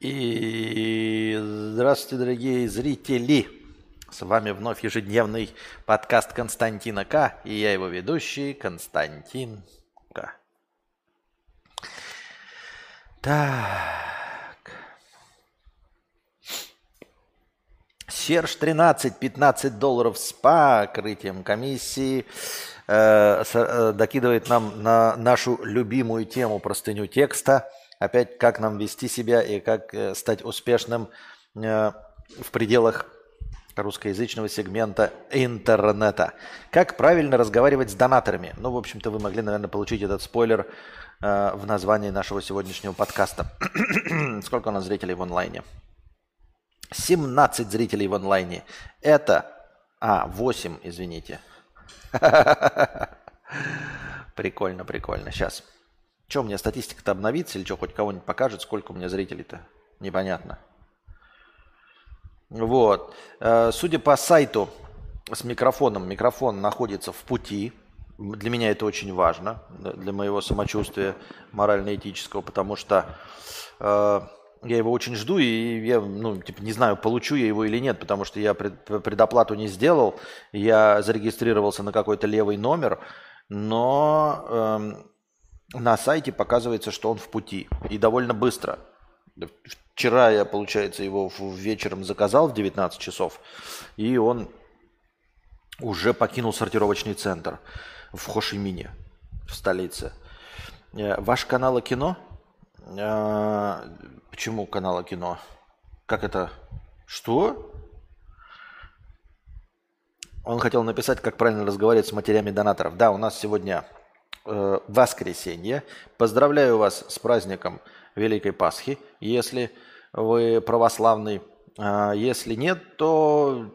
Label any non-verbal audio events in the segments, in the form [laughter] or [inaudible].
И здравствуйте, дорогие зрители! С вами вновь ежедневный подкаст Константина К. И я его ведущий Константин К. Так. Серж 13, 15 долларов с покрытием комиссии э, э, докидывает нам на нашу любимую тему простыню текста – опять как нам вести себя и как э, стать успешным э, в пределах русскоязычного сегмента интернета. Как правильно разговаривать с донаторами? Ну, в общем-то, вы могли, наверное, получить этот спойлер э, в названии нашего сегодняшнего подкаста. [clears throat] Сколько у нас зрителей в онлайне? 17 зрителей в онлайне. Это... А, 8, извините. [laughs] Прикольно, прикольно. Сейчас. У меня статистика-то обновится или что, хоть кого-нибудь покажет, сколько у меня зрителей-то? Непонятно. Вот. Э, судя по сайту с микрофоном, микрофон находится в пути. Для меня это очень важно, для моего самочувствия морально-этического, потому что э, я его очень жду, и я, ну, типа, не знаю, получу я его или нет, потому что я пред, предоплату не сделал, я зарегистрировался на какой-то левый номер, но э, на сайте показывается, что он в пути. И довольно быстро. Вчера я, получается, его вечером заказал в 19 часов, и он уже покинул сортировочный центр в Хошимине, в столице. Э, ваш канал кино? Э, почему канал кино? Как это? Что? Он хотел написать, как правильно разговаривать с матерями донаторов. Да, у нас сегодня э, воскресенье. Поздравляю вас с праздником Великой Пасхи, если вы православный. А если нет, то,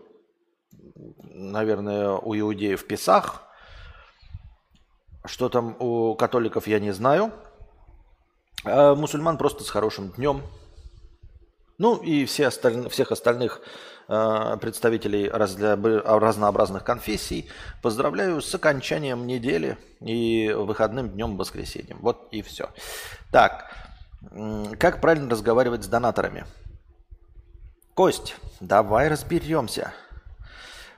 наверное, у иудеев Песах. Что там у католиков, я не знаю. А мусульман просто с хорошим днем. Ну и все осталь... всех остальных представителей разнообразных конфессий. Поздравляю с окончанием недели и выходным днем воскресеньем. Вот и все. Так, как правильно разговаривать с донаторами? Кость, давай разберемся.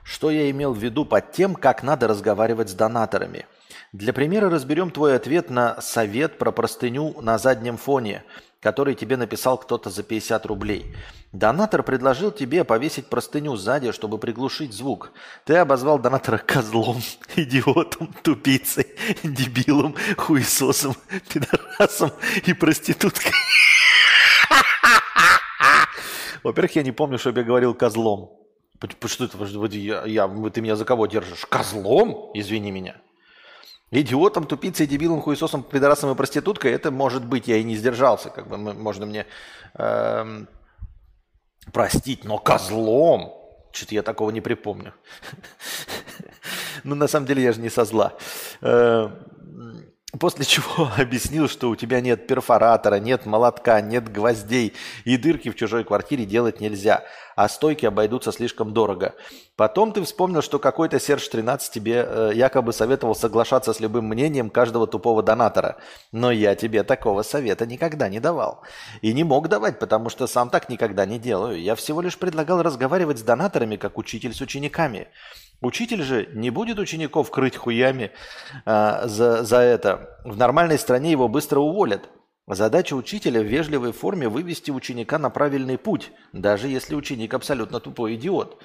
Что я имел в виду под тем, как надо разговаривать с донаторами? Для примера разберем твой ответ на совет про простыню на заднем фоне – который тебе написал кто-то за 50 рублей. Донатор предложил тебе повесить простыню сзади, чтобы приглушить звук. Ты обозвал донатора козлом, [laughs] идиотом, тупицей, дебилом, хуесосом, пидорасом и проституткой. [laughs] Во-первых, я не помню, чтобы я говорил козлом. Что это? Я, ты меня за кого держишь? Козлом? Извини меня. Идиотом, тупицей, дебилом, хуесосом, пидорасом и проституткой, это может быть, я и не сдержался, как бы можно мне э, простить, но козлом, что-то я такого не припомню. [laughs] Ну, на самом деле, я же не со зла. После чего [laughs] объяснил, что у тебя нет перфоратора, нет молотка, нет гвоздей, и дырки в чужой квартире делать нельзя, а стойки обойдутся слишком дорого. Потом ты вспомнил, что какой-то Серж 13 тебе э, якобы советовал соглашаться с любым мнением каждого тупого донатора. Но я тебе такого совета никогда не давал. И не мог давать, потому что сам так никогда не делаю. Я всего лишь предлагал разговаривать с донаторами, как учитель с учениками. Учитель же не будет учеников крыть хуями а, за, за это. В нормальной стране его быстро уволят. Задача учителя в вежливой форме вывести ученика на правильный путь, даже если ученик абсолютно тупой идиот.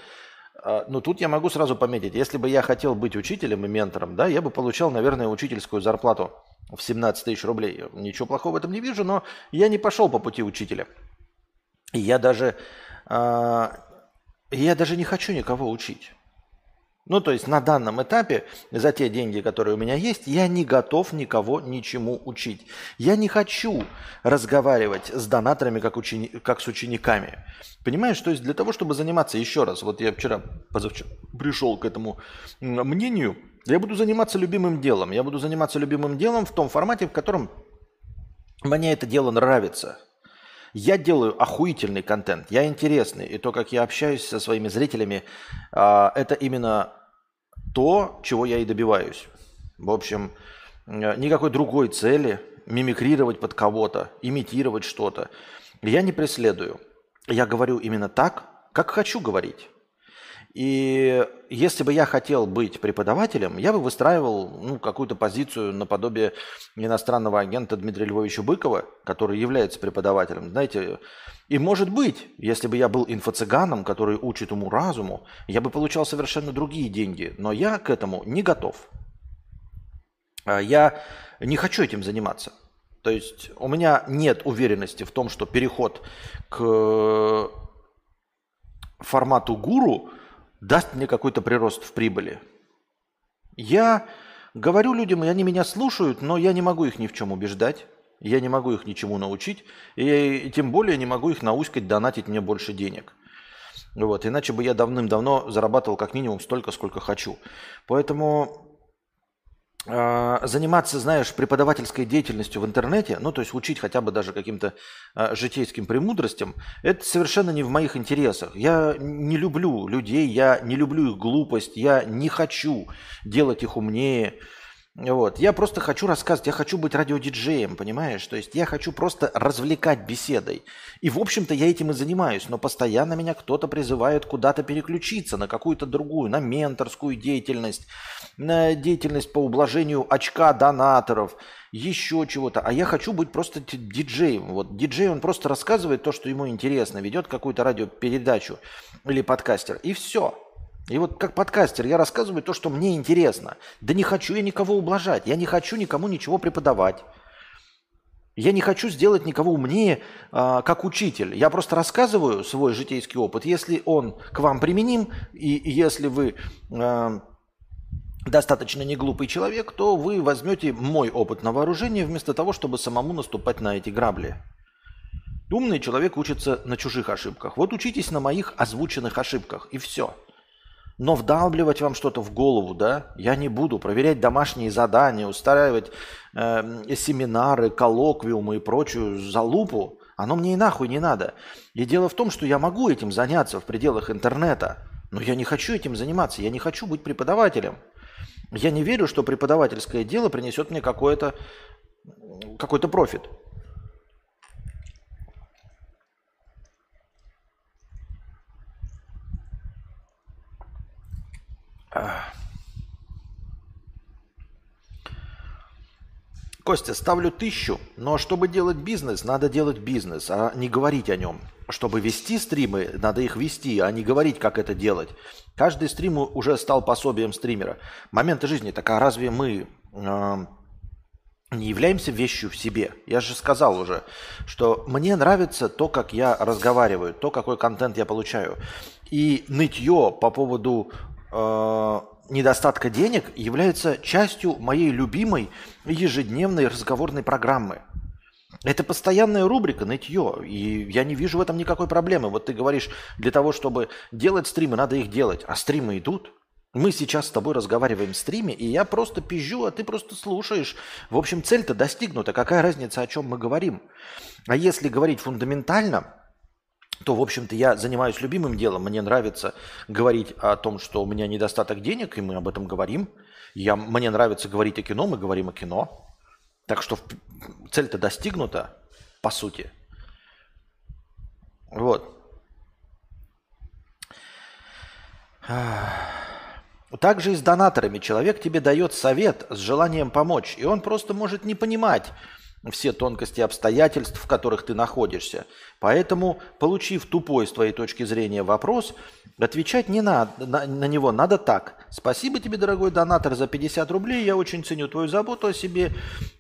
А, но тут я могу сразу пометить, если бы я хотел быть учителем и ментором, да, я бы получал, наверное, учительскую зарплату в 17 тысяч рублей. Ничего плохого в этом не вижу, но я не пошел по пути учителя. И я даже, э, я даже не хочу никого учить. Ну, то есть на данном этапе, за те деньги, которые у меня есть, я не готов никого ничему учить. Я не хочу разговаривать с донаторами, как, учени... как с учениками. Понимаешь, то есть для того, чтобы заниматься, еще раз, вот я вчера, позавчера пришел к этому мнению, я буду заниматься любимым делом. Я буду заниматься любимым делом в том формате, в котором мне это дело нравится. Я делаю охуительный контент, я интересный. И то, как я общаюсь со своими зрителями, а, это именно то, чего я и добиваюсь. В общем, никакой другой цели мимикрировать под кого-то, имитировать что-то. Я не преследую. Я говорю именно так, как хочу говорить. И если бы я хотел быть преподавателем, я бы выстраивал ну, какую-то позицию наподобие иностранного агента Дмитрия Львовича Быкова, который является преподавателем. Знаете, и может быть, если бы я был инфо-цыганом, который учит ему разуму, я бы получал совершенно другие деньги. Но я к этому не готов. А я не хочу этим заниматься. То есть у меня нет уверенности в том, что переход к формату гуру – даст мне какой-то прирост в прибыли. Я говорю людям, и они меня слушают, но я не могу их ни в чем убеждать. Я не могу их ничему научить, и тем более не могу их науськать донатить мне больше денег. Вот, иначе бы я давным-давно зарабатывал как минимум столько, сколько хочу. Поэтому заниматься, знаешь, преподавательской деятельностью в интернете, ну, то есть учить хотя бы даже каким-то э, житейским премудростям, это совершенно не в моих интересах. Я не люблю людей, я не люблю их глупость, я не хочу делать их умнее, вот. Я просто хочу рассказывать, я хочу быть радиодиджеем, понимаешь? То есть я хочу просто развлекать беседой. И, в общем-то, я этим и занимаюсь, но постоянно меня кто-то призывает куда-то переключиться на какую-то другую, на менторскую деятельность, на деятельность по ублажению очка донаторов, еще чего-то. А я хочу быть просто диджеем. Вот диджей, он просто рассказывает то, что ему интересно, ведет какую-то радиопередачу или подкастер, и все. И вот как подкастер я рассказываю то, что мне интересно. Да не хочу я никого ублажать, я не хочу никому ничего преподавать. Я не хочу сделать никого умнее, э, как учитель. Я просто рассказываю свой житейский опыт. Если он к вам применим, и, если вы э, достаточно не глупый человек, то вы возьмете мой опыт на вооружение вместо того, чтобы самому наступать на эти грабли. Умный человек учится на чужих ошибках. Вот учитесь на моих озвученных ошибках, и все. Но вдалбливать вам что-то в голову, да, я не буду. Проверять домашние задания, устраивать э, семинары, коллоквиумы и прочую залупу, оно мне и нахуй не надо. И дело в том, что я могу этим заняться в пределах интернета, но я не хочу этим заниматься, я не хочу быть преподавателем. Я не верю, что преподавательское дело принесет мне какой-то какой-то профит. Костя, ставлю тысячу, но чтобы делать бизнес, надо делать бизнес, а не говорить о нем. Чтобы вести стримы, надо их вести, а не говорить, как это делать. Каждый стрим уже стал пособием стримера. Моменты жизни, так а разве мы э, не являемся вещью в себе? Я же сказал уже, что мне нравится то, как я разговариваю, то, какой контент я получаю. И нытье по поводу э, недостатка денег является частью моей любимой ежедневной разговорной программы. Это постоянная рубрика «Нытье», и я не вижу в этом никакой проблемы. Вот ты говоришь, для того, чтобы делать стримы, надо их делать, а стримы идут. Мы сейчас с тобой разговариваем в стриме, и я просто пизжу, а ты просто слушаешь. В общем, цель-то достигнута. Какая разница, о чем мы говорим? А если говорить фундаментально, то, в общем-то, я занимаюсь любимым делом. Мне нравится говорить о том, что у меня недостаток денег, и мы об этом говорим. Я, мне нравится говорить о кино, мы говорим о кино. Так что цель-то достигнута, по сути. Вот. Также и с донаторами. Человек тебе дает совет с желанием помочь, и он просто может не понимать, все тонкости обстоятельств, в которых ты находишься. Поэтому, получив тупой с твоей точки зрения вопрос, отвечать не надо, на, на него надо так. Спасибо тебе, дорогой донатор, за 50 рублей. Я очень ценю твою заботу о себе.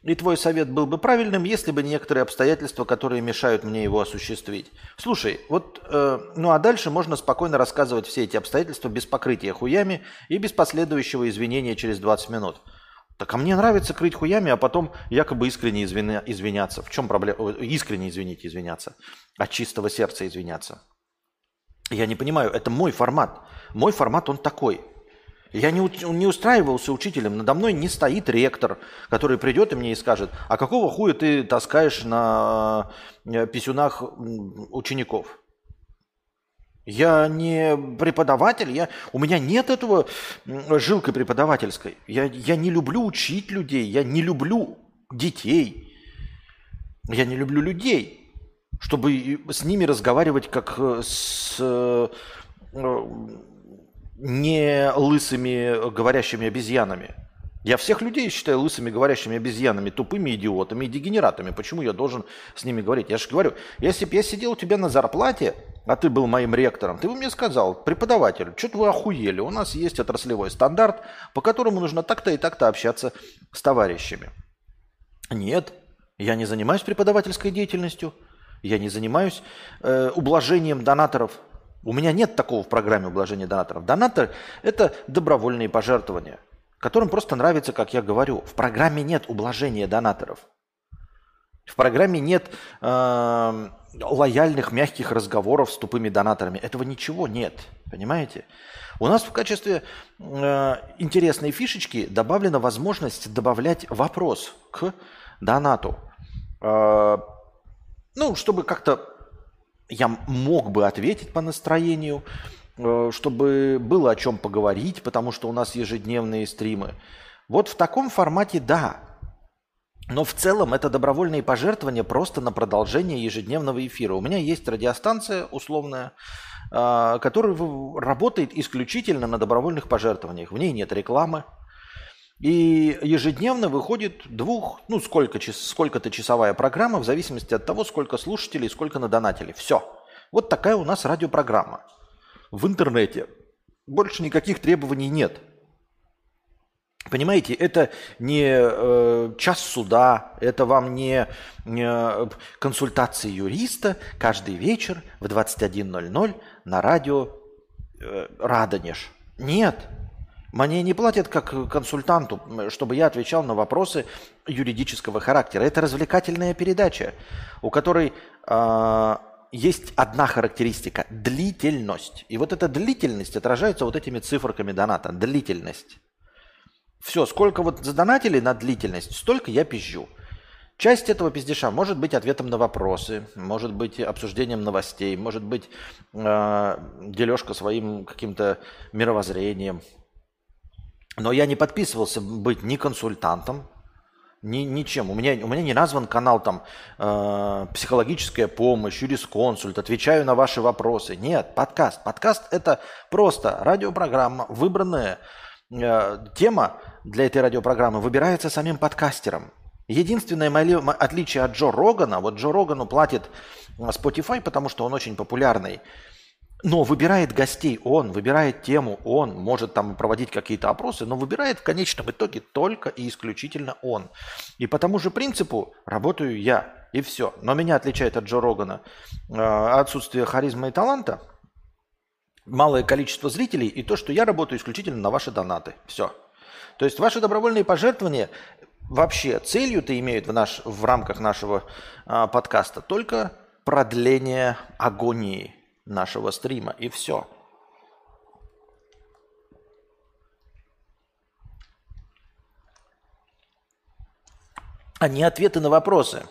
И твой совет был бы правильным, если бы некоторые обстоятельства, которые мешают мне его осуществить. Слушай, вот, э, ну а дальше можно спокойно рассказывать все эти обстоятельства без покрытия хуями и без последующего извинения через 20 минут. Так а мне нравится крыть хуями, а потом якобы искренне извиня, извиняться. В чем проблема? Искренне, извините, извиняться. От чистого сердца извиняться. Я не понимаю, это мой формат. Мой формат, он такой. Я не, не устраивался учителем. Надо мной не стоит ректор, который придет и мне и скажет, а какого хуя ты таскаешь на э, писюнах учеников? Я не преподаватель, я, у меня нет этого жилкой преподавательской. Я, я не люблю учить людей, я не люблю детей. Я не люблю людей, чтобы с ними разговаривать как э, с э, не лысыми говорящими обезьянами. Я всех людей считаю лысыми говорящими обезьянами, тупыми идиотами и дегенератами. Почему я должен с ними говорить? Я же говорю, если бы я сидел у тебя на зарплате, а ты был моим ректором, ты бы мне сказал, преподаватель, что-то вы охуели, у нас есть отраслевой стандарт, по которому нужно так-то и так-то общаться с товарищами. Нет, я не занимаюсь преподавательской деятельностью, я не занимаюсь э, ублажением донаторов. У меня нет такого в программе ублажения донаторов. Донатор – это добровольные пожертвования – которым просто нравится, как я говорю. В программе нет ублажения донаторов. В программе нет э, лояльных, мягких разговоров с тупыми донаторами. Этого ничего нет. Понимаете? У нас в качестве э, интересной фишечки добавлена возможность добавлять вопрос к донату. Э, ну, чтобы как-то я мог бы ответить по настроению, чтобы было о чем поговорить, потому что у нас ежедневные стримы. Вот в таком формате да. Но в целом это добровольные пожертвования просто на продолжение ежедневного эфира. У меня есть радиостанция условная, э, которая работает исключительно на добровольных пожертвованиях. В ней нет рекламы. И ежедневно выходит двух, ну сколько, сколько-то часовая программа в зависимости от того, сколько слушателей, сколько надонатили. Все. Вот такая у нас радиопрограмма в интернете. Больше никаких требований нет. Понимаете, это не э, час суда, это вам не, э, консультации юриста каждый вечер в 21.00 на радио э, Радонеж. Нет, мне не платят как консультанту, чтобы я отвечал на вопросы юридического характера. Это развлекательная передача, у которой э, есть одна характеристика – длительность. И вот эта длительность отражается вот этими циферками доната. Длительность. Все, сколько вот задонатили на длительность, столько я пизжу. Часть этого пиздеша может быть ответом на вопросы, может быть обсуждением новостей, может быть э, дележка своим каким-то мировоззрением. Но я не подписывался быть ни консультантом, ни, ничем. У меня, у меня не назван канал там э, «Психологическая помощь», «Юрисконсульт», «Отвечаю на ваши вопросы». Нет, подкаст. Подкаст – это просто радиопрограмма, выбранная э, тема для этой радиопрограммы выбирается самим подкастером. Единственное мое отличие от Джо Рогана, вот Джо Рогану платит Spotify, потому что он очень популярный – но выбирает гостей он, выбирает тему он, может там проводить какие-то опросы, но выбирает в конечном итоге только и исключительно он. И по тому же принципу работаю я, и все. Но меня отличает от Джо Рогана э, отсутствие харизмы и таланта, малое количество зрителей и то, что я работаю исключительно на ваши донаты. Все. То есть ваши добровольные пожертвования вообще целью-то имеют в, наш, в рамках нашего э, подкаста только продление агонии нашего стрима. И все. А не ответы на вопросы.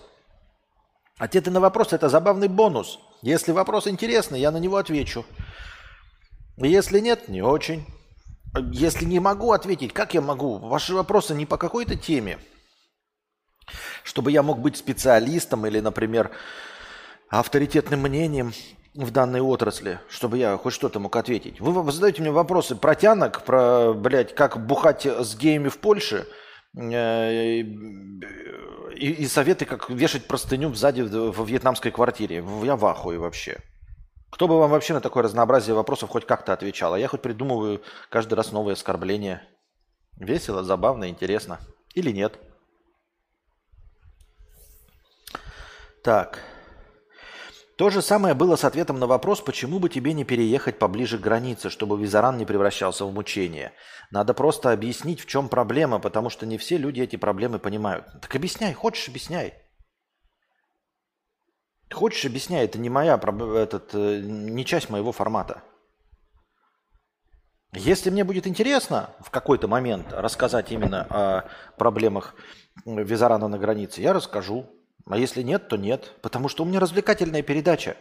Ответы на вопросы – это забавный бонус. Если вопрос интересный, я на него отвечу. Если нет, не очень. Если не могу ответить, как я могу? Ваши вопросы не по какой-то теме. Чтобы я мог быть специалистом или, например, авторитетным мнением в данной отрасли, чтобы я хоть что-то мог ответить. Вы задаете мне вопросы про тянок, про, блядь, как бухать с геями в Польше, э, и, и советы, как вешать простыню сзади в вьетнамской квартире. Я в ахуе вообще. Кто бы вам вообще на такое разнообразие вопросов хоть как-то отвечал? А я хоть придумываю каждый раз новые оскорбления. Весело, забавно, интересно. Или нет? Так. То же самое было с ответом на вопрос, почему бы тебе не переехать поближе к границе, чтобы визаран не превращался в мучение. Надо просто объяснить, в чем проблема, потому что не все люди эти проблемы понимают. Так объясняй, хочешь, объясняй. Хочешь, объясняй, это не моя, этот, э, не часть моего формата. Если мне будет интересно в какой-то момент рассказать именно о проблемах визарана на границе, я расскажу. А если нет, то нет. Потому что у меня развлекательная передача.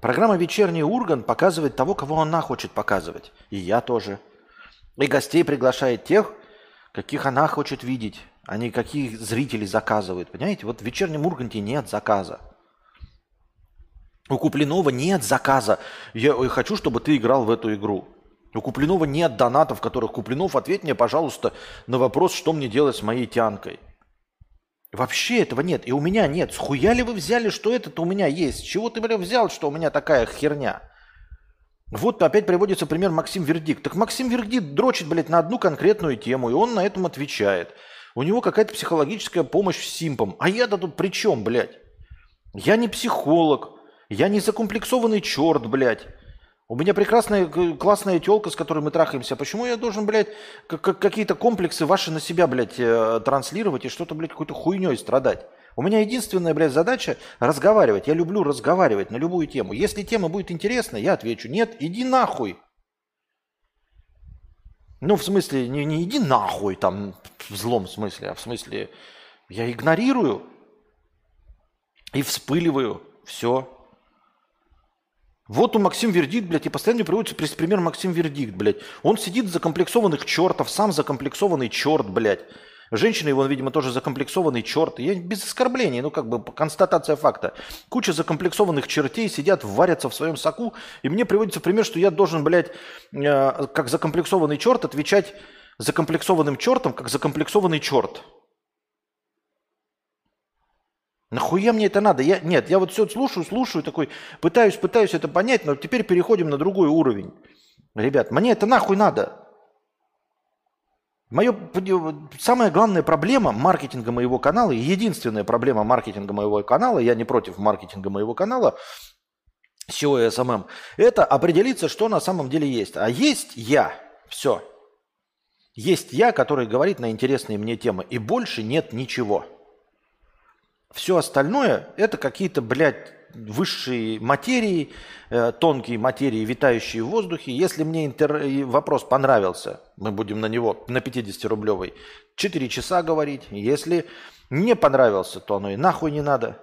Программа «Вечерний Урган» показывает того, кого она хочет показывать. И я тоже. И гостей приглашает тех, каких она хочет видеть. а не какие зрители заказывают. Понимаете? Вот в вечернем Урганте нет заказа. У Куплинова нет заказа. Я хочу, чтобы ты играл в эту игру. У Куплинова нет донатов, которых Куплинов, ответь мне, пожалуйста, на вопрос, что мне делать с моей тянкой. Вообще этого нет. И у меня нет. Схуя ли вы взяли, что это-то у меня есть? Чего ты, бля, взял, что у меня такая херня? Вот опять приводится пример Максим Вердикт. Так Максим Вердикт дрочит, блядь, на одну конкретную тему, и он на этом отвечает. У него какая-то психологическая помощь с симпом. А я-то тут при чем, блядь? Я не психолог, я не закомплексованный черт, блядь. У меня прекрасная, классная телка, с которой мы трахаемся. Почему я должен, блядь, какие-то комплексы ваши на себя, блядь, э, транслировать и что-то, блядь, какой-то хуйней страдать? У меня единственная, блядь, задача разговаривать. Я люблю разговаривать на любую тему. Если тема будет интересна, я отвечу. Нет, иди нахуй. Ну, в смысле, не, не иди нахуй там в злом смысле, а в смысле я игнорирую и вспыливаю. Все. Вот у Максим Вердикт, блядь, и постоянно приводится пример Максим Вердикт, блядь. Он сидит закомплексованных чертов, сам закомплексованный черт, блядь. Женщина его, видимо, тоже закомплексованный черт. Я без оскорблений, ну как бы констатация факта. Куча закомплексованных чертей сидят, варятся в своем соку. И мне приводится пример, что я должен, блядь, э, как закомплексованный черт отвечать закомплексованным чертом, как закомплексованный черт. Нахуя мне это надо? Я, нет, я вот все слушаю, слушаю, такой, пытаюсь, пытаюсь это понять, но теперь переходим на другой уровень. Ребят, мне это нахуй надо. Мое, самая главная проблема маркетинга моего канала, единственная проблема маркетинга моего канала, я не против маркетинга моего канала, SEO и SMM, это определиться, что на самом деле есть. А есть я. Все. Есть я, который говорит на интересные мне темы. И больше нет ничего. Все остальное это какие-то, блядь, высшие материи, э, тонкие материи, витающие в воздухе. Если мне интер... вопрос понравился, мы будем на него на 50-рублевый 4 часа говорить. Если не понравился, то оно и нахуй не надо.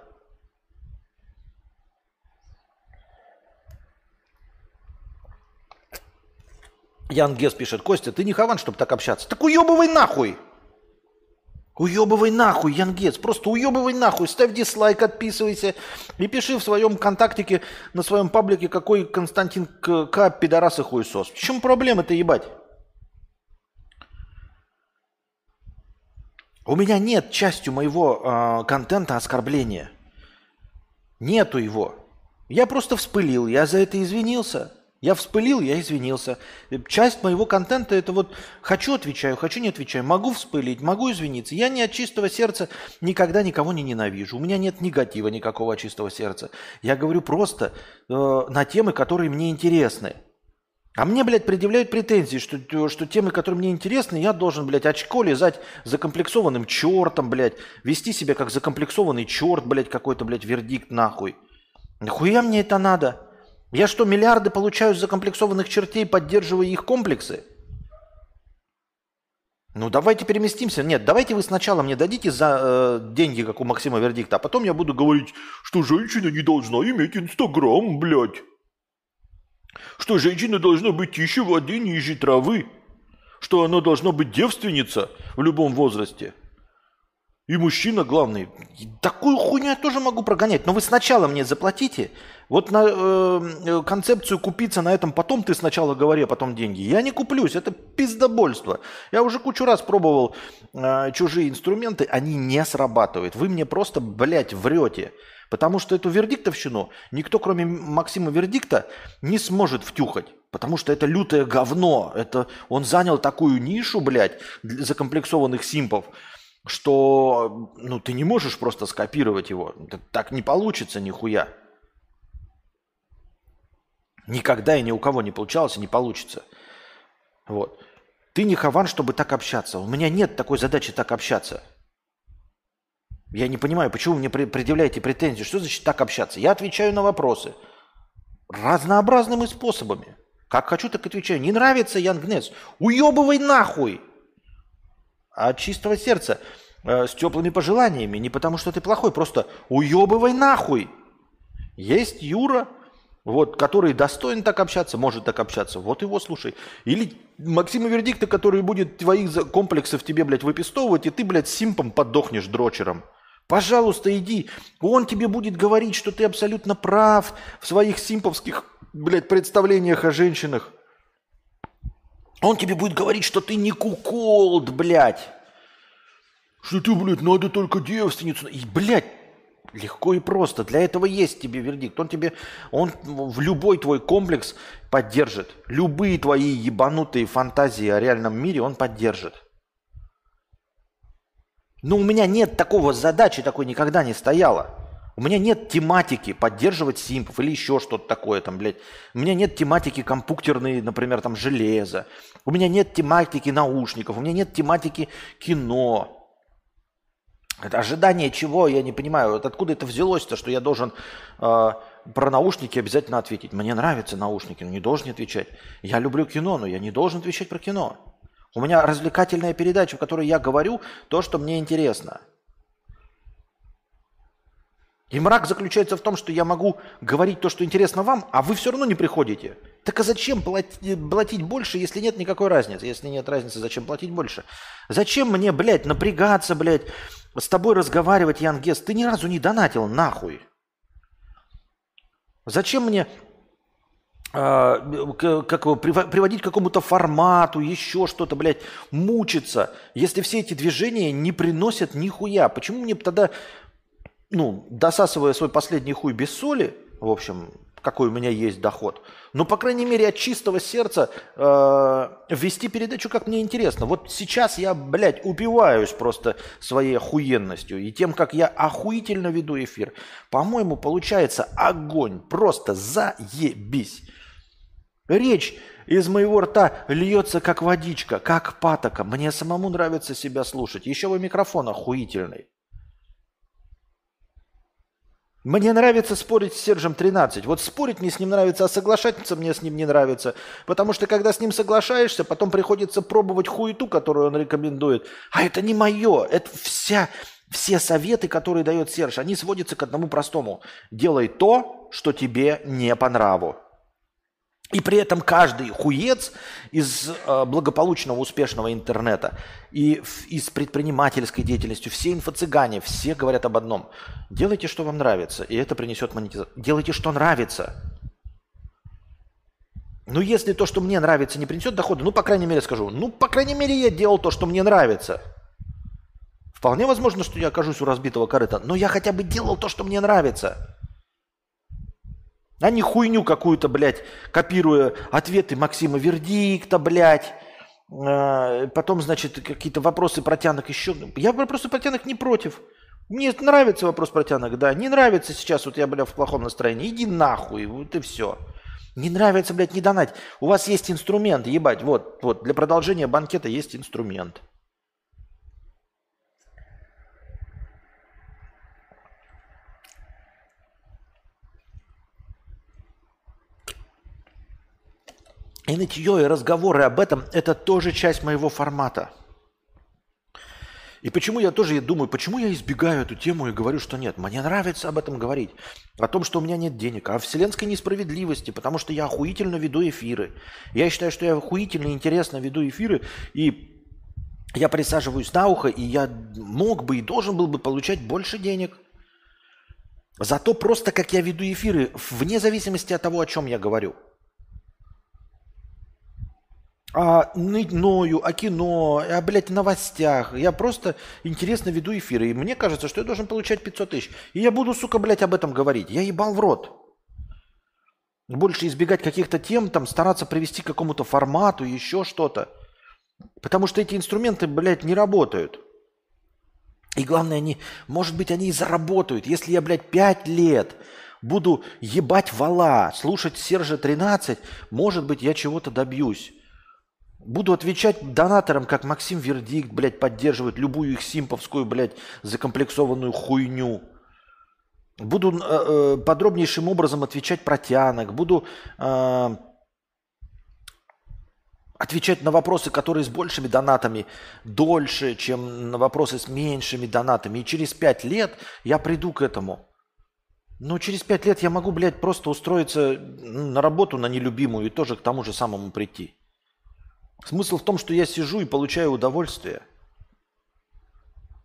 Ян Гес пишет, Костя, ты не хаван, чтобы так общаться. Так уебывай нахуй! Уебывай нахуй, Янгец, просто уебывай нахуй, ставь дизлайк, отписывайся и пиши в своем контактике, на своем паблике, какой Константин К. пидорас и хуесос. В чем проблема-то ебать? У меня нет частью моего э, контента оскорбления. Нету его. Я просто вспылил, я за это извинился. Я вспылил, я извинился. Часть моего контента это вот хочу отвечаю, хочу не отвечаю, могу вспылить, могу извиниться. Я не от чистого сердца никогда никого не ненавижу. У меня нет негатива никакого от чистого сердца. Я говорю просто э, на темы, которые мне интересны. А мне, блядь, предъявляют претензии, что, что темы, которые мне интересны, я должен, блядь, очко лизать закомплексованным чертом, блядь, вести себя как закомплексованный черт, блядь, какой-то, блядь, вердикт нахуй. Нахуя мне это надо? Я что, миллиарды получаю за комплексованных чертей, поддерживая их комплексы? Ну, давайте переместимся. Нет, давайте вы сначала мне дадите за э, деньги, как у Максима Вердикта, а потом я буду говорить, что женщина не должна иметь Инстаграм, блядь. Что женщина должна быть тише воды, ниже травы. Что она должна быть девственница в любом возрасте. И мужчина главный. Такую хуйню я тоже могу прогонять. Но вы сначала мне заплатите, вот на э, э, концепцию купиться на этом потом ты сначала говори, а потом деньги. Я не куплюсь, это пиздобольство. Я уже кучу раз пробовал э, чужие инструменты, они не срабатывают. Вы мне просто, блядь, врете. Потому что эту вердиктовщину никто, кроме Максима Вердикта, не сможет втюхать. Потому что это лютое говно. Это, он занял такую нишу, блядь, закомплексованных симпов, что ну, ты не можешь просто скопировать его. Так не получится нихуя. Никогда и ни у кого не получалось и не получится. Вот. Ты не хаван, чтобы так общаться. У меня нет такой задачи так общаться. Я не понимаю, почему вы мне предъявляете претензии. Что значит так общаться? Я отвечаю на вопросы. Разнообразными способами. Как хочу, так отвечаю. Не нравится Янгнес? Уебывай нахуй! От чистого сердца, э, с теплыми пожеланиями. Не потому, что ты плохой, просто уебывай нахуй. Есть Юра, вот, который достоин так общаться, может так общаться, вот его слушай. Или Максима Вердикта, который будет твоих комплексов тебе, блядь, выпистовывать, и ты, блядь, симпом подохнешь дрочером. Пожалуйста, иди. Он тебе будет говорить, что ты абсолютно прав в своих симповских, блядь, представлениях о женщинах. Он тебе будет говорить, что ты не куколд, блядь. Что ты, блядь, надо только девственницу. И, блядь, Легко и просто. Для этого есть тебе вердикт. Он тебе, он в любой твой комплекс поддержит. Любые твои ебанутые фантазии о реальном мире он поддержит. Но у меня нет такого задачи, такой никогда не стояло. У меня нет тематики поддерживать симпов или еще что-то такое там, блядь. У меня нет тематики компьютерной, например, там железа. У меня нет тематики наушников. У меня нет тематики кино. Это ожидание чего, я не понимаю. Вот откуда это взялось-то, что я должен э, про наушники обязательно ответить. Мне нравятся наушники, но не должен отвечать. Я люблю кино, но я не должен отвечать про кино. У меня развлекательная передача, в которой я говорю то, что мне интересно. И мрак заключается в том, что я могу говорить то, что интересно вам, а вы все равно не приходите. Так а зачем платить, платить больше, если нет никакой разницы? Если нет разницы, зачем платить больше? Зачем мне, блядь, напрягаться, блядь, с тобой разговаривать, Ян Гес? Ты ни разу не донатил, нахуй. Зачем мне э, как приводить к какому-то формату, еще что-то, блядь, мучиться, если все эти движения не приносят нихуя? Почему мне тогда ну, досасывая свой последний хуй без соли, в общем, какой у меня есть доход, но, по крайней мере, от чистого сердца э, вести передачу, как мне интересно. Вот сейчас я, блядь, упиваюсь просто своей охуенностью и тем, как я охуительно веду эфир. По-моему, получается огонь, просто заебись. Речь из моего рта льется, как водичка, как патока. Мне самому нравится себя слушать. Еще вы микрофон охуительный. Мне нравится спорить с Сержем 13. Вот спорить мне с ним нравится, а соглашаться мне с ним не нравится. Потому что когда с ним соглашаешься, потом приходится пробовать хуету, которую он рекомендует. А это не мое. Это вся, все советы, которые дает Серж, они сводятся к одному простому. Делай то, что тебе не по нраву. И при этом каждый хуец из э, благополучного, успешного интернета и из предпринимательской деятельности, все инфо-цыгане, все говорят об одном. Делайте, что вам нравится, и это принесет монетизацию. Делайте, что нравится. Ну, если то, что мне нравится, не принесет дохода, ну, по крайней мере, скажу, ну, по крайней мере, я делал то, что мне нравится. Вполне возможно, что я окажусь у разбитого корыта, но я хотя бы делал то, что мне нравится. А не хуйню какую-то, блядь, копируя ответы Максима Вердикта, блядь. А, потом, значит, какие-то вопросы протянок еще. Я вопросы протянок не против. Мне нравится вопрос протянок, да. Не нравится сейчас, вот я, блядь, в плохом настроении. Иди нахуй, вот и все. Не нравится, блядь, не донать. У вас есть инструмент, ебать. Вот, вот, для продолжения банкета есть инструмент. И нытье, и разговоры об этом – это тоже часть моего формата. И почему я тоже думаю, почему я избегаю эту тему и говорю, что нет. Мне нравится об этом говорить. О том, что у меня нет денег. О вселенской несправедливости, потому что я охуительно веду эфиры. Я считаю, что я охуительно интересно веду эфиры. И я присаживаюсь на ухо, и я мог бы и должен был бы получать больше денег. Зато просто как я веду эфиры, вне зависимости от того, о чем я говорю – о ною, о кино, о, блядь, новостях. Я просто интересно веду эфиры. И мне кажется, что я должен получать 500 тысяч. И я буду, сука, блядь, об этом говорить. Я ебал в рот. Больше избегать каких-то тем, там, стараться привести к какому-то формату, еще что-то. Потому что эти инструменты, блядь, не работают. И главное, они, может быть, они и заработают. Если я, блядь, 5 лет буду ебать вала, слушать Сержа 13, может быть, я чего-то добьюсь. Буду отвечать донаторам, как Максим Вердикт, блядь, поддерживает любую их симповскую, блядь, закомплексованную хуйню. Буду э, э, подробнейшим образом отвечать протянок. Буду э, отвечать на вопросы, которые с большими донатами дольше, чем на вопросы с меньшими донатами. И через пять лет я приду к этому. Но через пять лет я могу, блядь, просто устроиться на работу на нелюбимую и тоже к тому же самому прийти. Смысл в том, что я сижу и получаю удовольствие.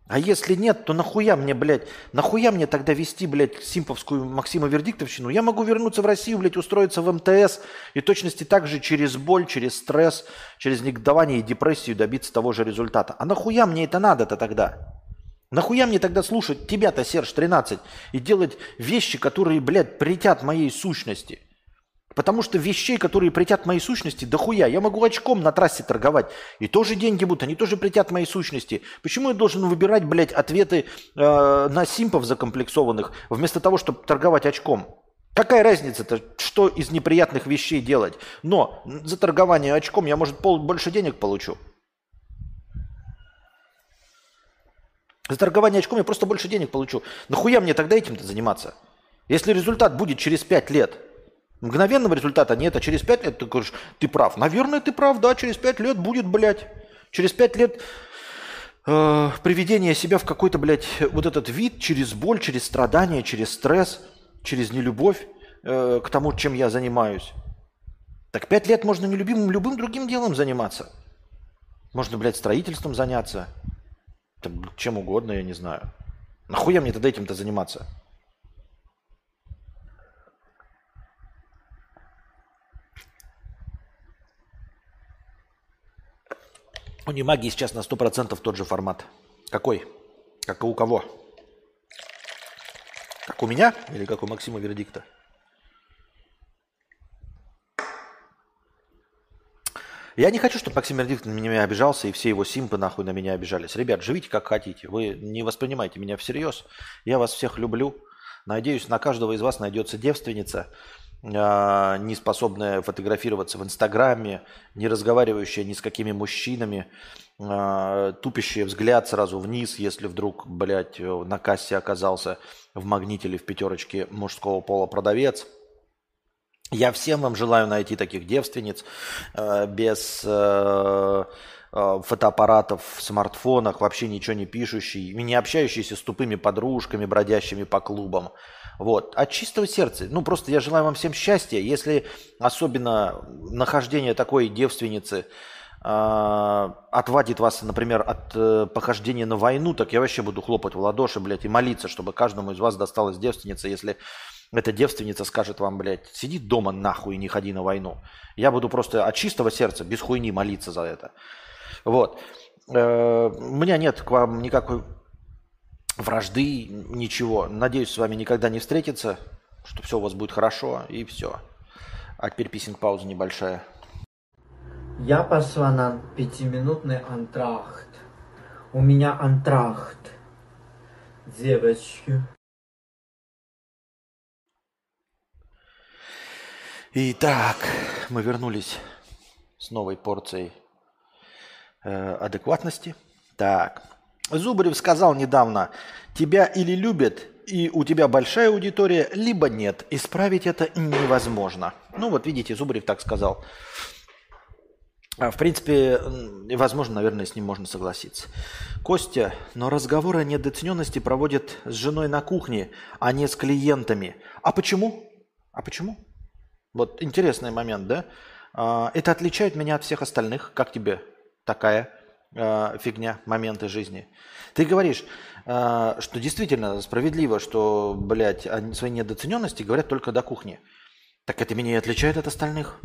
А если нет, то нахуя мне, блядь, нахуя мне тогда вести, блядь, симповскую Максима Вердиктовщину? Я могу вернуться в Россию, блядь, устроиться в МТС и точности так же через боль, через стресс, через негодование и депрессию добиться того же результата. А нахуя мне это надо-то тогда? Нахуя мне тогда слушать тебя-то, Серж 13, и делать вещи, которые, блядь, притят моей сущности? Потому что вещей, которые притят моей сущности, дохуя. Я могу очком на трассе торговать. И тоже деньги будут, они тоже притят моей сущности. Почему я должен выбирать, блядь, ответы э, на симпов закомплексованных, вместо того, чтобы торговать очком? Какая разница-то, что из неприятных вещей делать? Но за торгование очком я, может, пол, больше денег получу. За торгование очком я просто больше денег получу. Нахуя мне тогда этим-то заниматься? Если результат будет через 5 лет – Мгновенного результата нет, а через пять лет ты говоришь, ты прав. Наверное, ты прав, да, через пять лет будет, блядь. Через пять лет э, приведение себя в какой-то, блядь, вот этот вид через боль, через страдания, через стресс, через нелюбовь э, к тому, чем я занимаюсь. Так пять лет можно нелюбимым любым другим делом заниматься. Можно, блядь, строительством заняться. Там, чем угодно, я не знаю. Нахуя мне тогда этим-то заниматься? У Немагии сейчас на 100% тот же формат. Какой? Как и у кого? Как у меня или как у Максима Вердикта? Я не хочу, чтобы Максим Вердикт на меня обижался, и все его симпы нахуй на меня обижались. Ребят, живите как хотите. Вы не воспринимайте меня всерьез. Я вас всех люблю. Надеюсь, на каждого из вас найдется девственница, не способная фотографироваться в Инстаграме, не разговаривающая ни с какими мужчинами, а, тупящий взгляд сразу вниз, если вдруг, блядь, на кассе оказался в магните или в пятерочке мужского пола продавец. Я всем вам желаю найти таких девственниц а, без фотоаппаратов в смартфонах, вообще ничего не пишущий, не общающийся с тупыми подружками, бродящими по клубам. Вот. От чистого сердца. Ну, просто я желаю вам всем счастья. Если особенно нахождение такой девственницы э, отвадит вас, например, от э, похождения на войну, так я вообще буду хлопать в ладоши, блядь, и молиться, чтобы каждому из вас досталась девственница, если эта девственница скажет вам, блядь, сиди дома нахуй и не ходи на войну. Я буду просто от чистого сердца, без хуйни молиться за это. Вот. Э, у меня нет к вам никакой вражды, ничего. Надеюсь, с вами никогда не встретиться, что все у вас будет хорошо, и все. А теперь писинг-пауза небольшая. Я пошла на пятиминутный антрахт. У меня антрахт. Девочки. Итак, мы вернулись с новой порцией э, адекватности. Так, Зубарев сказал недавно, тебя или любят, и у тебя большая аудитория, либо нет. Исправить это невозможно. Ну вот видите, Зубарев так сказал. А, в принципе, возможно, наверное, с ним можно согласиться. Костя, но разговоры о недооцененности проводят с женой на кухне, а не с клиентами. А почему? А почему? Вот интересный момент, да? А, это отличает меня от всех остальных. Как тебе такая э, фигня, моменты жизни. Ты говоришь, э, что действительно справедливо, что, блядь, о своей недооцененности говорят только до кухни. Так это меня и отличает от остальных.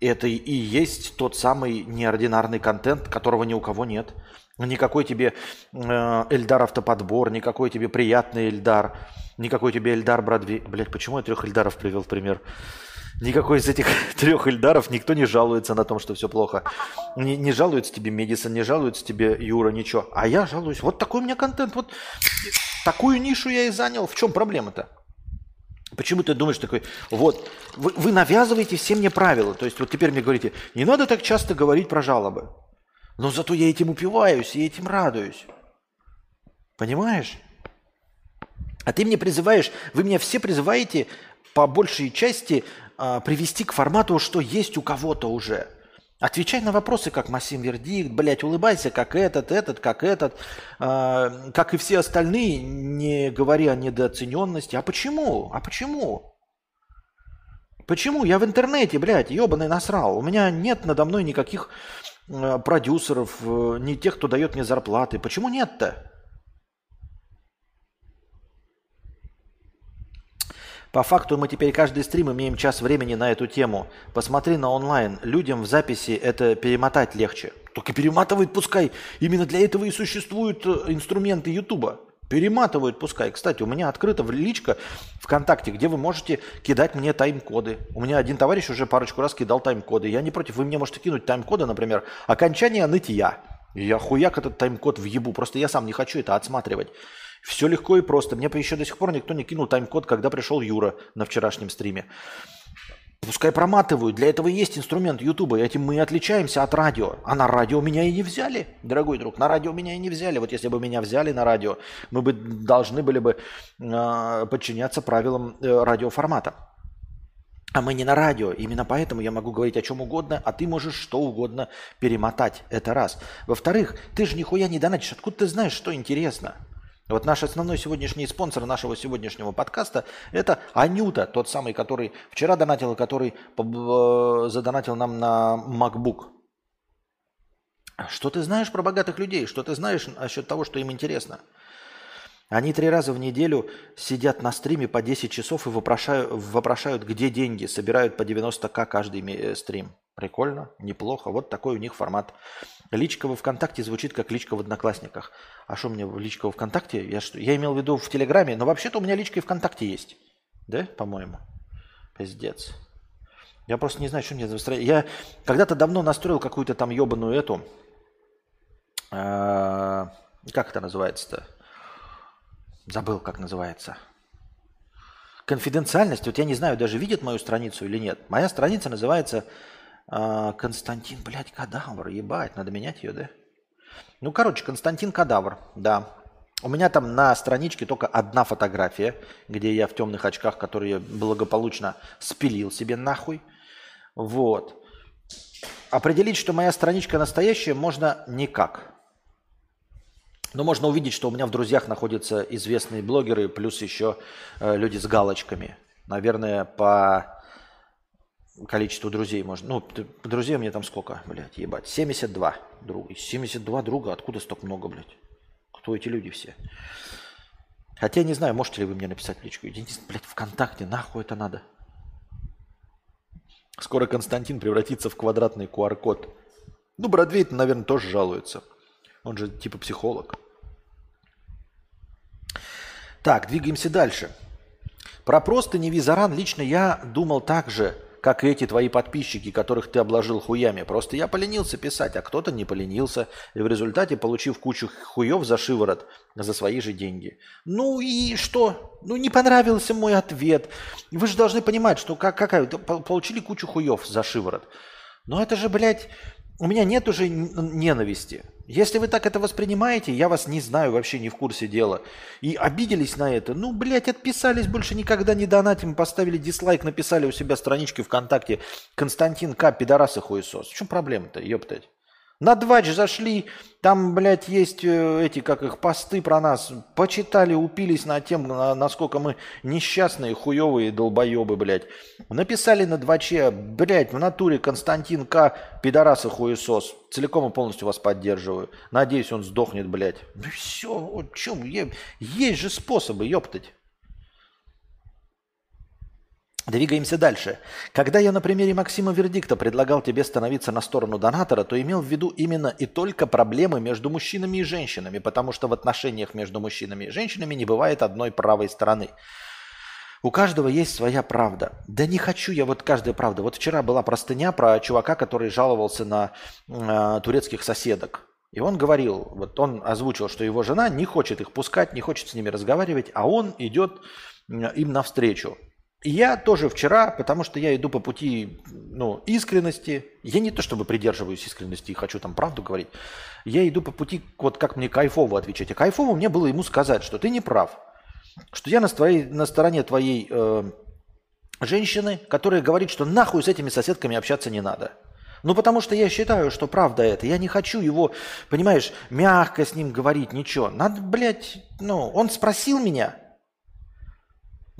Это и есть тот самый неординарный контент, которого ни у кого нет. Никакой тебе э, Эльдар автоподбор, никакой тебе приятный Эльдар, никакой тебе Эльдар Бродвей. Блять, почему я трех Эльдаров привел в пример? Никакой из этих [laughs] трех Эльдаров никто не жалуется на том, что все плохо. Не, не жалуется тебе Медисон, не жалуется тебе Юра, ничего. А я жалуюсь. Вот такой у меня контент. Вот такую нишу я и занял. В чем проблема-то? Почему ты думаешь такой, вот, вы, вы навязываете все мне правила. То есть вот теперь мне говорите, не надо так часто говорить про жалобы. Но зато я этим упиваюсь и этим радуюсь. Понимаешь? А ты мне призываешь, вы меня все призываете по большей части а, привести к формату, что есть у кого-то уже. Отвечай на вопросы, как Масим Вердикт, блядь, улыбайся, как этот, этот, как этот, э, как и все остальные, не говори о недооцененности. А почему? А почему? Почему? Я в интернете, блядь, ебаный насрал. У меня нет надо мной никаких э, продюсеров, э, ни тех, кто дает мне зарплаты. Почему нет-то? По факту мы теперь каждый стрим имеем час времени на эту тему. Посмотри на онлайн. Людям в записи это перемотать легче. Только перематывают пускай. Именно для этого и существуют э, инструменты Ютуба. Перематывают пускай. Кстати, у меня открыта личка ВКонтакте, где вы можете кидать мне тайм-коды. У меня один товарищ уже парочку раз кидал тайм-коды. Я не против. Вы мне можете кинуть тайм-коды, например, окончание нытья. Я хуяк этот тайм-код въебу. Просто я сам не хочу это отсматривать. Все легко и просто. Мне еще до сих пор никто не кинул тайм-код, когда пришел Юра на вчерашнем стриме. Пускай проматывают. Для этого есть инструмент Ютуба. Этим мы и отличаемся от радио. А на радио меня и не взяли, дорогой друг. На радио меня и не взяли. Вот если бы меня взяли на радио, мы бы должны были бы э, подчиняться правилам э, радиоформата. А мы не на радио. Именно поэтому я могу говорить о чем угодно, а ты можешь что угодно перемотать. Это раз. Во-вторых, ты же нихуя не донатишь. Откуда ты знаешь, что интересно? Вот наш основной сегодняшний спонсор нашего сегодняшнего подкаста – это Анюта, тот самый, который вчера донатил, который э, задонатил нам на MacBook. Что ты знаешь про богатых людей? Что ты знаешь насчет того, что им интересно? Они три раза в неделю сидят на стриме по 10 часов и вопрошают, вопрошают где деньги, собирают по 90к каждый э, стрим. Прикольно, неплохо. Вот такой у них формат. Личка во ВКонтакте звучит как личка в Одноклассниках. А что у меня личка во ВКонтакте? Я, что, я имел в виду в Телеграме, но вообще-то у меня личка и ВКонтакте есть. Да, по-моему? Пиздец. Я просто не знаю, что мне настроить. Я когда-то давно настроил какую-то там ебаную эту... Э, как это называется-то? Забыл, как называется. Конфиденциальность. Вот я не знаю, даже видят мою страницу или нет. Моя страница называется Константин, блядь, кадавр, ебать, надо менять ее, да? Ну, короче, Константин Кадавр, да. У меня там на страничке только одна фотография, где я в темных очках, которые я благополучно спилил себе нахуй. Вот. Определить, что моя страничка настоящая, можно никак. Но можно увидеть, что у меня в друзьях находятся известные блогеры, плюс еще э, люди с галочками. Наверное, по количество друзей можно. Ну, друзей у меня там сколько, блядь, ебать. 72 друга. 72 друга, откуда столько много, блядь? Кто эти люди все? Хотя я не знаю, можете ли вы мне написать в личку. Идите, блядь, ВКонтакте, нахуй это надо? Скоро Константин превратится в квадратный QR-код. Ну, Бродвей, наверное, тоже жалуется. Он же типа психолог. Так, двигаемся дальше. Про простыни Визаран лично я думал так же, как эти твои подписчики, которых ты обложил хуями. Просто я поленился писать, а кто-то не поленился. И в результате, получив кучу хуев за шиворот, за свои же деньги. Ну и что? Ну не понравился мой ответ. Вы же должны понимать, что как, какая, получили кучу хуев за шиворот. Но это же, блядь, у меня нет уже ненависти. Если вы так это воспринимаете, я вас не знаю, вообще не в курсе дела. И обиделись на это. Ну, блядь, отписались, больше никогда не донатим, поставили дизлайк, написали у себя странички ВКонтакте Константин К. Пидорас и хуесос. В чем проблема-то, ёптать? На двач зашли, там, блядь, есть э, эти, как их, посты про нас. Почитали, упились на тем, насколько мы несчастные, хуевые долбоебы, блядь. Написали на дваче, блядь, в натуре Константин К. Пидорас и хуесос. Целиком и полностью вас поддерживаю. Надеюсь, он сдохнет, блядь. Ну все, вот чем, есть же способы, ёптать. Двигаемся дальше. Когда я на примере Максима Вердикта предлагал тебе становиться на сторону донатора, то имел в виду именно и только проблемы между мужчинами и женщинами, потому что в отношениях между мужчинами и женщинами не бывает одной правой стороны. У каждого есть своя правда. Да не хочу я вот каждая правда. Вот вчера была простыня про чувака, который жаловался на э, турецких соседок. И он говорил, вот он озвучил, что его жена не хочет их пускать, не хочет с ними разговаривать, а он идет им навстречу. Я тоже вчера, потому что я иду по пути ну, искренности, я не то чтобы придерживаюсь искренности и хочу там правду говорить, я иду по пути, вот как мне кайфово отвечать. А кайфово мне было ему сказать, что ты не прав, что я на, твоей, на стороне твоей э, женщины, которая говорит, что нахуй с этими соседками общаться не надо. Ну, потому что я считаю, что правда это. Я не хочу его, понимаешь, мягко с ним говорить, ничего. Надо, блядь, ну, он спросил меня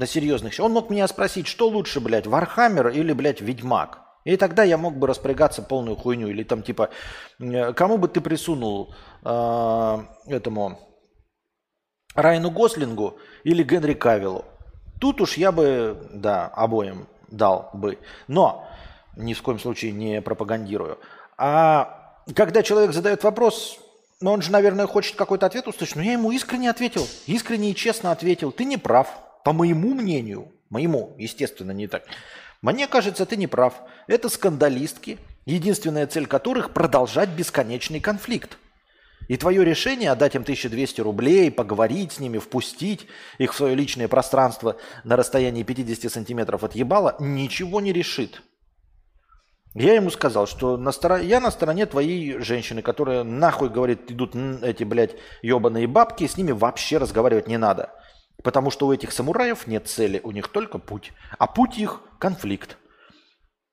на серьезных. Он мог меня спросить, что лучше, блядь, Warhammer или, блядь, Ведьмак. И тогда я мог бы распрягаться полную хуйню. Или там типа, кому бы ты присунул э, этому Райану Гослингу или Генри Кавиллу. Тут уж я бы, да, обоим дал бы. Но ни в коем случае не пропагандирую. А когда человек задает вопрос, ну он же, наверное, хочет какой-то ответ услышать, но я ему искренне ответил, искренне и честно ответил, ты не прав, по моему мнению, моему, естественно, не так. Мне кажется, ты не прав. Это скандалистки, единственная цель которых продолжать бесконечный конфликт. И твое решение отдать им 1200 рублей, поговорить с ними, впустить их в свое личное пространство на расстоянии 50 сантиметров от ебала ничего не решит. Я ему сказал, что на стор... я на стороне твоей женщины, которая нахуй говорит, идут эти, блядь, ебаные бабки, с ними вообще разговаривать не надо. Потому что у этих самураев нет цели, у них только путь. А путь их – конфликт.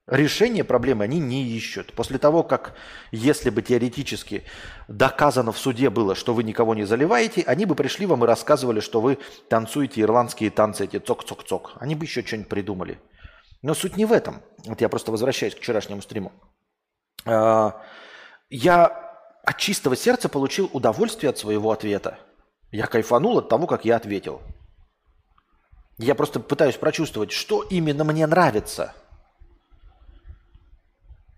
Решение проблемы они не ищут. После того, как, если бы теоретически доказано в суде было, что вы никого не заливаете, они бы пришли вам и рассказывали, что вы танцуете ирландские танцы, эти цок-цок-цок. Они бы еще что-нибудь придумали. Но суть не в этом. Вот я просто возвращаюсь к вчерашнему стриму. А, я от чистого сердца получил удовольствие от своего ответа. Я кайфанул от того, как я ответил. Я просто пытаюсь прочувствовать, что именно мне нравится –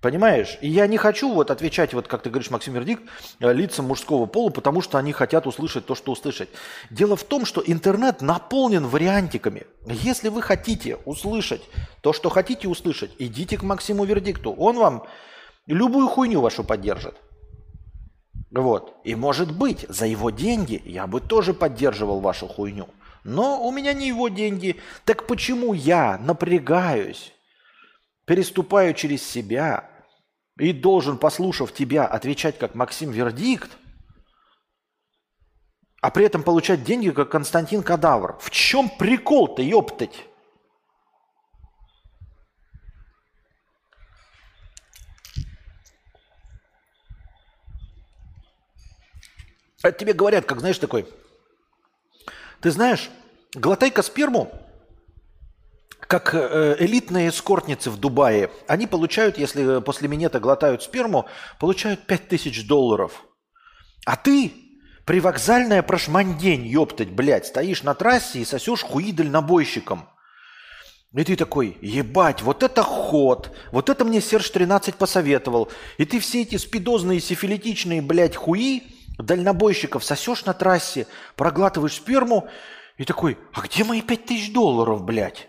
Понимаешь? И я не хочу вот отвечать, вот как ты говоришь, Максим Вердикт, э, лицам мужского пола, потому что они хотят услышать то, что услышать. Дело в том, что интернет наполнен вариантиками. Если вы хотите услышать то, что хотите услышать, идите к Максиму Вердикту. Он вам любую хуйню вашу поддержит. Вот. И может быть, за его деньги я бы тоже поддерживал вашу хуйню. Но у меня не его деньги. Так почему я напрягаюсь, переступаю через себя, и должен, послушав тебя, отвечать как Максим Вердикт, а при этом получать деньги, как Константин Кадавр. В чем прикол-то, ёптать? Это тебе говорят, как знаешь, такой, ты знаешь, глотай-ка сперму, как э, элитные эскортницы в Дубае, они получают, если после минета глотают сперму, получают 5000 долларов. А ты, привокзальная прошмандень, ёптать, блядь, стоишь на трассе и сосешь хуи дальнобойщиком. И ты такой, ебать, вот это ход, вот это мне Серж 13 посоветовал. И ты все эти спидозные, сифилитичные, блядь, хуи дальнобойщиков сосешь на трассе, проглатываешь сперму и такой, а где мои 5000 долларов, блядь?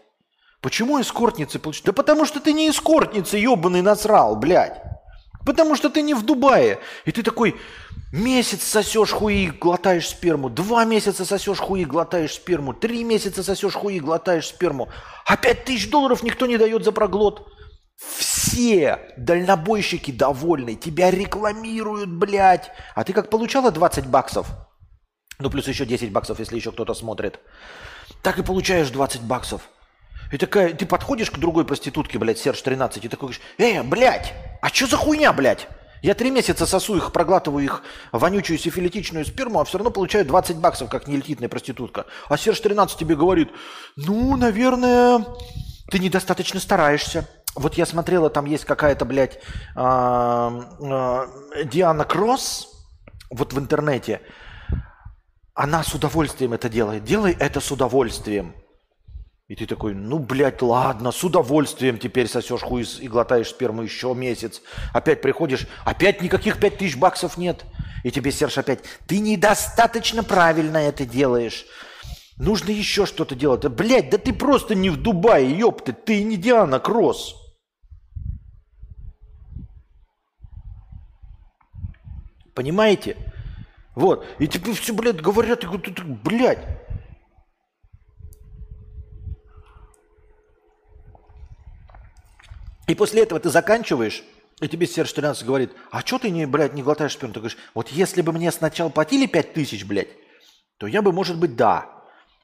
Почему эскортницы получают? Да потому что ты не эскортница, ебаный насрал, блядь. Потому что ты не в Дубае. И ты такой месяц сосешь хуи, глотаешь сперму. Два месяца сосешь хуи, глотаешь сперму. Три месяца сосешь хуи, глотаешь сперму. А пять тысяч долларов никто не дает за проглот. Все дальнобойщики довольны. Тебя рекламируют, блядь. А ты как получала 20 баксов? Ну, плюс еще 10 баксов, если еще кто-то смотрит. Так и получаешь 20 баксов. И такая, ты подходишь к другой проститутке, блядь, Серж 13, и такой говоришь, э, блядь, а что за хуйня, блядь? Я три месяца сосу их, проглатываю их вонючую сифилитичную сперму, а все равно получаю 20 баксов, как неэлитная проститутка. А Серж 13 тебе говорит, ну, наверное, ты недостаточно стараешься. Вот я смотрела, там есть какая-то, блядь, а, а, Диана Кросс, вот в интернете. Она с удовольствием это делает. Делай это с удовольствием. И ты такой, ну, блядь, ладно, с удовольствием теперь сосешь хуй и глотаешь сперму еще месяц. Опять приходишь, опять никаких пять тысяч баксов нет. И тебе Серж опять, ты недостаточно правильно это делаешь. Нужно еще что-то делать. Блядь, да ты просто не в Дубае, ёпты, ты не Диана Кросс. Понимаете? Вот. И тебе все, блядь, говорят, и говорят, блядь, И после этого ты заканчиваешь, и тебе Серж 13 говорит, а что ты, не, блядь, не глотаешь сперму? Ты говоришь, вот если бы мне сначала платили 5 тысяч, блядь, то я бы, может быть, да.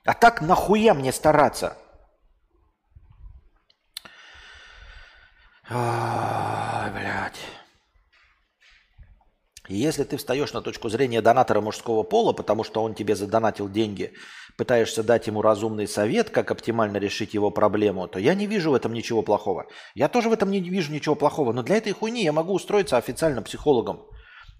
А так нахуя мне стараться? Ой, блядь. И если ты встаешь на точку зрения донатора мужского пола, потому что он тебе задонатил деньги, пытаешься дать ему разумный совет, как оптимально решить его проблему, то я не вижу в этом ничего плохого. Я тоже в этом не вижу ничего плохого, но для этой хуйни я могу устроиться официально психологом.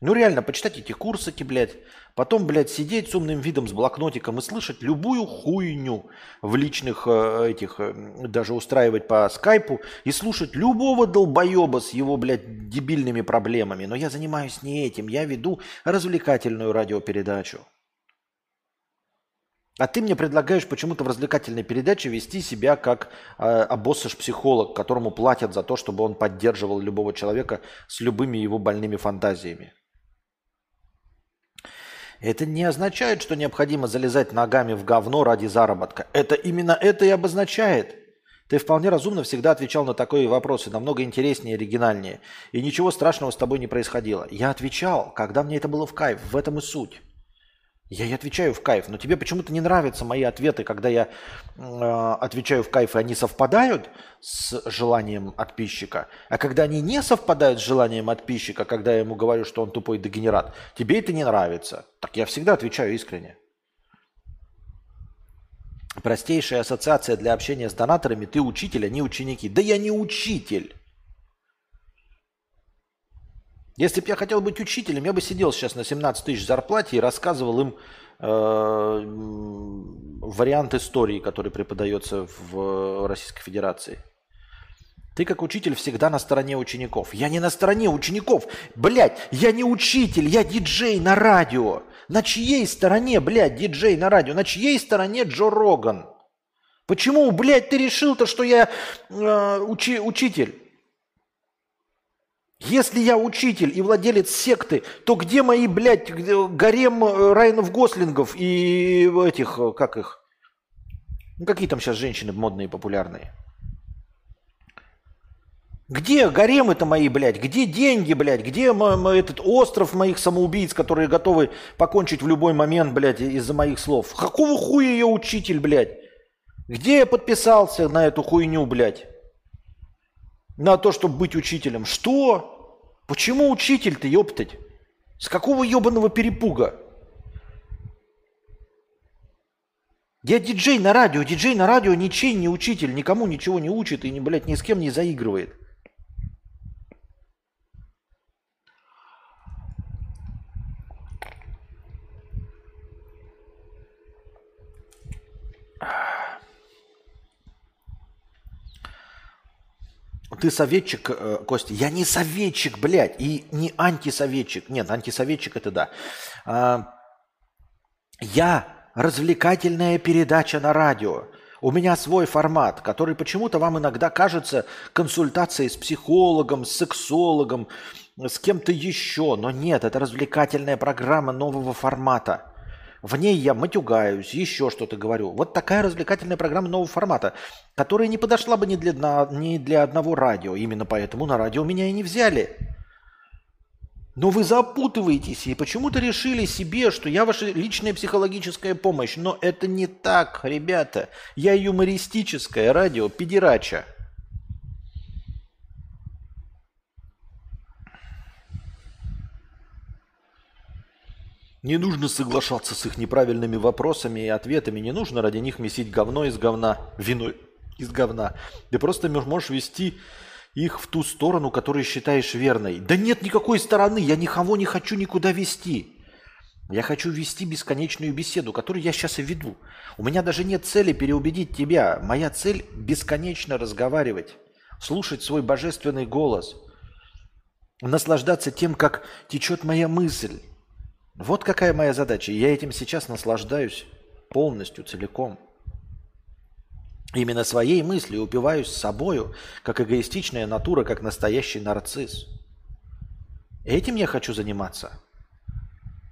Ну реально, почитать эти курсики, блядь. Потом, блядь, сидеть с умным видом, с блокнотиком и слышать любую хуйню в личных э, этих, э, даже устраивать по скайпу и слушать любого долбоеба с его, блядь, дебильными проблемами. Но я занимаюсь не этим, я веду развлекательную радиопередачу. А ты мне предлагаешь почему-то в развлекательной передаче вести себя как э, обоссыш-психолог, которому платят за то, чтобы он поддерживал любого человека с любыми его больными фантазиями. Это не означает, что необходимо залезать ногами в говно ради заработка. Это именно это и обозначает. Ты вполне разумно всегда отвечал на такие вопросы, намного интереснее и оригинальнее. И ничего страшного с тобой не происходило. Я отвечал, когда мне это было в кайф. В этом и суть. Я и отвечаю в кайф, но тебе почему-то не нравятся мои ответы, когда я э, отвечаю в кайф, и они совпадают с желанием подписчика. А когда они не совпадают с желанием подписчика, когда я ему говорю, что он тупой дегенерат, тебе это не нравится. Так я всегда отвечаю искренне. Простейшая ассоциация для общения с донаторами – ты учитель, а не ученики. Да я не учитель. Если бы я хотел быть учителем, я бы сидел сейчас на 17 тысяч зарплате и рассказывал им э, вариант истории, который преподается в Российской Федерации. Ты как учитель всегда на стороне учеников. Я не на стороне учеников. Блядь, я не учитель, я диджей на радио. На чьей стороне, блядь, диджей на радио? На чьей стороне Джо Роган? Почему, блядь, ты решил-то, что я э, учи, учитель? Если я учитель и владелец секты, то где мои, блядь, гарем э, Райанов Гослингов и этих, э, как их? Ну, какие там сейчас женщины модные, популярные? Где гаремы-то мои, блядь? Где деньги, блядь? Где этот остров моих самоубийц, которые готовы покончить в любой момент, блядь, из-за моих слов? Какого хуя я учитель, блядь? Где я подписался на эту хуйню, блядь? На то, чтобы быть учителем. Что? Почему учитель-то, ёптать? С какого ебаного перепуга? Я диджей на радио. Диджей на радио ничей не учитель, никому ничего не учит и, блядь, ни с кем не заигрывает. Ты советчик, э, Костя? Я не советчик, блядь, и не антисоветчик. Нет, антисоветчик это да. А, я развлекательная передача на радио. У меня свой формат, который почему-то вам иногда кажется консультацией с психологом, с сексологом, с кем-то еще. Но нет, это развлекательная программа нового формата. В ней я матюгаюсь, еще что-то говорю. Вот такая развлекательная программа нового формата, которая не подошла бы ни для, ни для одного радио. Именно поэтому на радио меня и не взяли. Но вы запутываетесь и почему-то решили себе, что я ваша личная психологическая помощь. Но это не так, ребята. Я юмористическое радио педерача. Не нужно соглашаться с их неправильными вопросами и ответами. Не нужно ради них месить говно из говна, вино из говна. Ты просто можешь вести их в ту сторону, которую считаешь верной. Да нет никакой стороны, я никого не хочу никуда вести. Я хочу вести бесконечную беседу, которую я сейчас и веду. У меня даже нет цели переубедить тебя. Моя цель – бесконечно разговаривать, слушать свой божественный голос, наслаждаться тем, как течет моя мысль, вот какая моя задача. Я этим сейчас наслаждаюсь полностью, целиком. Именно своей мыслью упиваюсь собою, как эгоистичная натура, как настоящий нарцисс. Этим я хочу заниматься,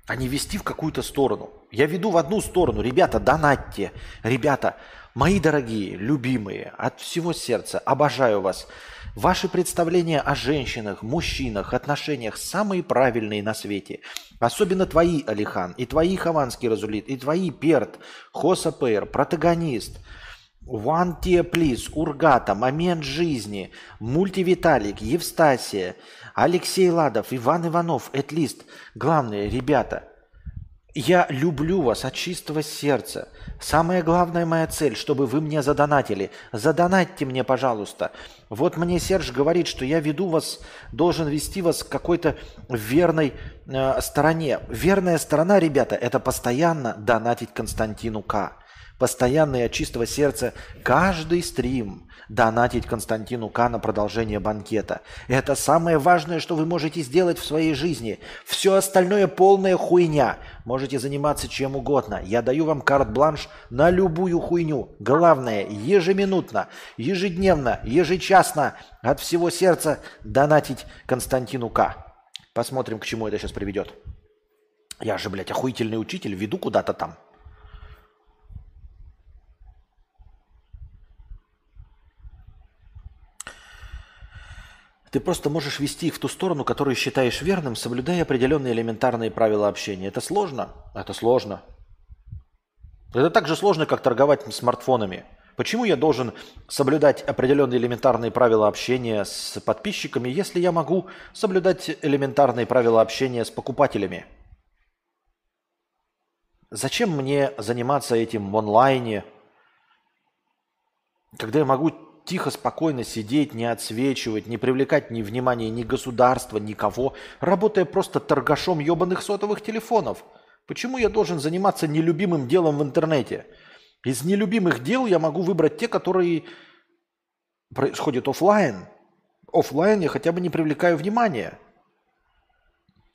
а не вести в какую-то сторону. Я веду в одну сторону. Ребята, донатьте. Ребята, мои дорогие, любимые, от всего сердца, обожаю вас. Ваши представления о женщинах, мужчинах, отношениях самые правильные на свете. Особенно твои, Алихан, и твои Хованский Разулит, и твои Перт, Хоса Пэр, протагонист, One Tier Please, Ургата, Момент жизни, Мультивиталик, Евстасия, Алексей Ладов, Иван Иванов, Этлист. Главное, ребята, я люблю вас от чистого сердца. Самая главная моя цель, чтобы вы мне задонатили. Задонатьте мне, пожалуйста. Вот мне Серж говорит, что я веду вас, должен вести вас к какой-то верной э, стороне. Верная сторона, ребята, это постоянно донатить Константину К постоянно и от чистого сердца каждый стрим донатить Константину К на продолжение банкета. Это самое важное, что вы можете сделать в своей жизни. Все остальное полная хуйня. Можете заниматься чем угодно. Я даю вам карт-бланш на любую хуйню. Главное, ежеминутно, ежедневно, ежечасно от всего сердца донатить Константину К. Посмотрим, к чему это сейчас приведет. Я же, блядь, охуительный учитель, веду куда-то там. Ты просто можешь вести их в ту сторону, которую считаешь верным, соблюдая определенные элементарные правила общения. Это сложно? Это сложно. Это так же сложно, как торговать смартфонами. Почему я должен соблюдать определенные элементарные правила общения с подписчиками, если я могу соблюдать элементарные правила общения с покупателями? Зачем мне заниматься этим в онлайне, когда я могу тихо, спокойно сидеть, не отсвечивать, не привлекать ни внимания ни государства, никого, работая просто торгашом ебаных сотовых телефонов. Почему я должен заниматься нелюбимым делом в интернете? Из нелюбимых дел я могу выбрать те, которые происходят офлайн. Офлайн я хотя бы не привлекаю внимания.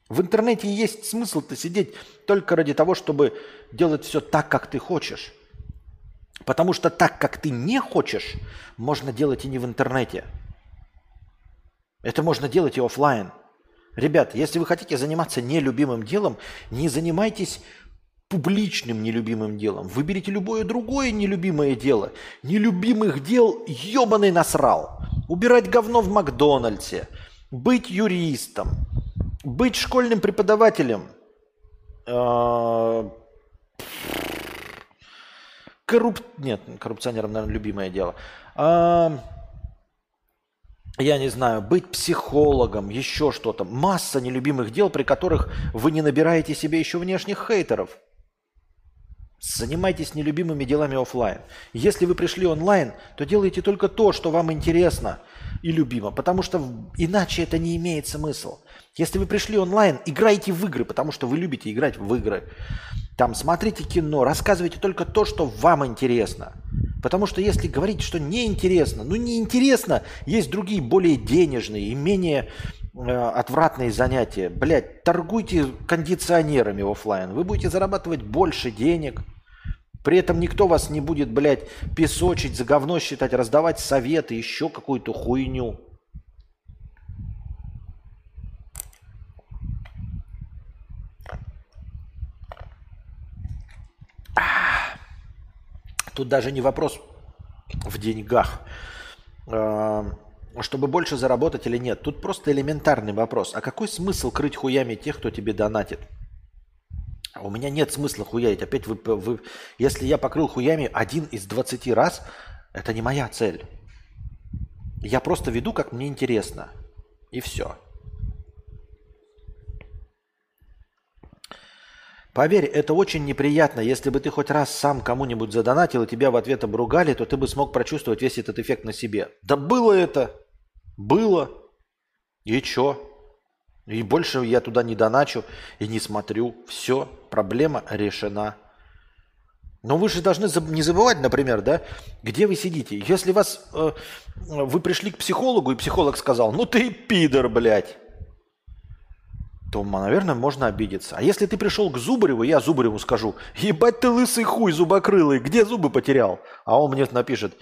В интернете есть смысл-то сидеть только ради того, чтобы делать все так, как ты хочешь. Потому что так, как ты не хочешь, можно делать и не в интернете. Это можно делать и офлайн. Ребят, если вы хотите заниматься нелюбимым делом, не занимайтесь публичным нелюбимым делом. Выберите любое другое нелюбимое дело. Нелюбимых дел ебаный насрал. Убирать говно в Макдональдсе, быть юристом, быть школьным преподавателем, э, корруп... Нет, коррупционерам, наверное, любимое дело. А, я не знаю, быть психологом, еще что-то. Масса нелюбимых дел, при которых вы не набираете себе еще внешних хейтеров. Занимайтесь нелюбимыми делами офлайн. Если вы пришли онлайн, то делайте только то, что вам интересно и любимо, потому что иначе это не имеет смысла. Если вы пришли онлайн, играйте в игры, потому что вы любите играть в игры. Там смотрите кино, рассказывайте только то, что вам интересно. Потому что если говорить, что неинтересно, ну неинтересно, есть другие более денежные и менее э, отвратные занятия. Блять, торгуйте кондиционерами офлайн, вы будете зарабатывать больше денег. При этом никто вас не будет, блядь, песочить, за говно считать, раздавать советы, еще какую-то хуйню. Тут даже не вопрос в деньгах, а, чтобы больше заработать или нет. Тут просто элементарный вопрос. А какой смысл крыть хуями тех, кто тебе донатит? У меня нет смысла хуярить. Опять вы, вы, если я покрыл хуями один из 20 раз, это не моя цель. Я просто веду, как мне интересно. И все. Поверь, это очень неприятно. Если бы ты хоть раз сам кому-нибудь задонатил и тебя в ответ обругали, то ты бы смог прочувствовать весь этот эффект на себе. Да было это. Было. И чё? И больше я туда не доначу и не смотрю. Все, проблема решена. Но вы же должны не забывать, например, да, где вы сидите. Если вас, э, вы пришли к психологу, и психолог сказал, ну ты пидор, блядь то, наверное, можно обидеться. А если ты пришел к Зубареву, я Зубареву скажу, ебать ты лысый хуй зубокрылый, где зубы потерял? А он мне напишет,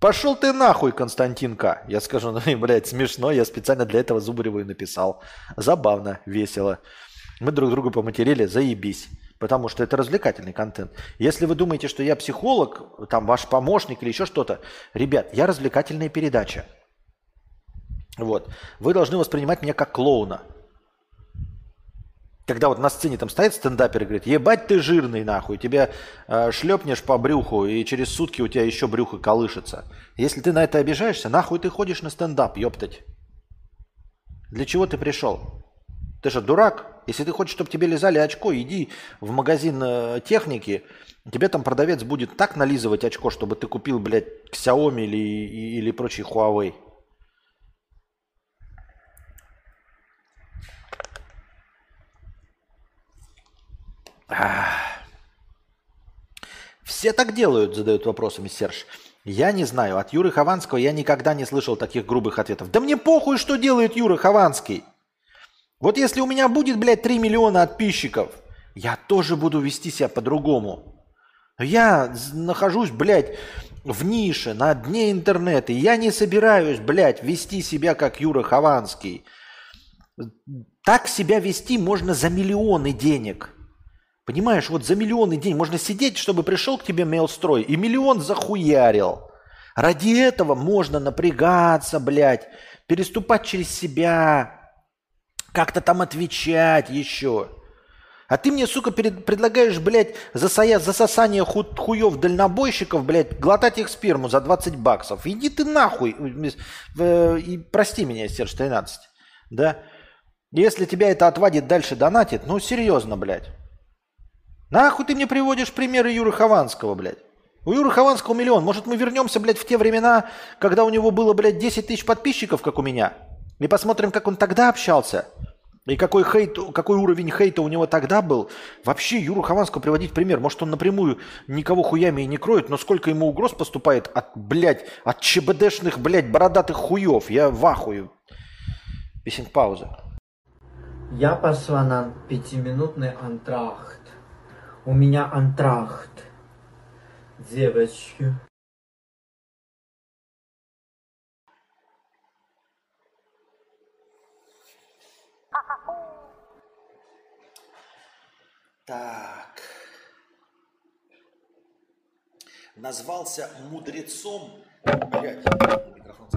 пошел ты нахуй, Константинка. Я скажу, ну, блядь, смешно, я специально для этого Зубареву и написал. Забавно, весело. Мы друг друга поматерили, заебись. Потому что это развлекательный контент. Если вы думаете, что я психолог, там ваш помощник или еще что-то, ребят, я развлекательная передача. Вот. Вы должны воспринимать меня как клоуна. Когда вот на сцене там стоит стендапер и говорит, ебать ты жирный нахуй, тебя э, шлепнешь по брюху, и через сутки у тебя еще брюхо колышется. Если ты на это обижаешься, нахуй ты ходишь на стендап, ёптать. Для чего ты пришел? Ты же дурак. Если ты хочешь, чтобы тебе лизали очко, иди в магазин э, техники, тебе там продавец будет так нализывать очко, чтобы ты купил, блядь, Xiaomi или, или прочий Huawei. Все так делают, задают вопросами Серж. Я не знаю. От Юры Хованского я никогда не слышал таких грубых ответов. Да мне похуй, что делает Юра Хованский. Вот если у меня будет, блядь, 3 миллиона подписчиков, я тоже буду вести себя по-другому. Я нахожусь, блядь, в нише, на дне интернета. Я не собираюсь, блядь, вести себя как Юра Хованский. Так себя вести можно за миллионы денег. Понимаешь, вот за миллионы денег можно сидеть, чтобы пришел к тебе мейлстрой и миллион захуярил. Ради этого можно напрягаться, блядь, переступать через себя, как-то там отвечать еще. А ты мне, сука, перед, предлагаешь, блядь, засая, засосание ху, хуев дальнобойщиков, блядь, глотать их сперму за 20 баксов. Иди ты нахуй. Э, и прости меня, Серж 13. Да? Если тебя это отводит дальше донатит, ну серьезно, блядь. Нахуй ты мне приводишь примеры Юры Хованского, блядь? У Юры Хованского миллион. Может, мы вернемся, блядь, в те времена, когда у него было, блядь, 10 тысяч подписчиков, как у меня? И посмотрим, как он тогда общался? И какой, хейт, какой уровень хейта у него тогда был? Вообще, Юру Хованского приводить пример. Может, он напрямую никого хуями и не кроет, но сколько ему угроз поступает от, блядь, от ЧБДшных, блядь, бородатых хуев. Я в ахуе. Песен пауза. Я пошла на пятиминутный антрахт. У меня антрахт. Девочки. Так. Назвался мудрецом. Блять, микрофон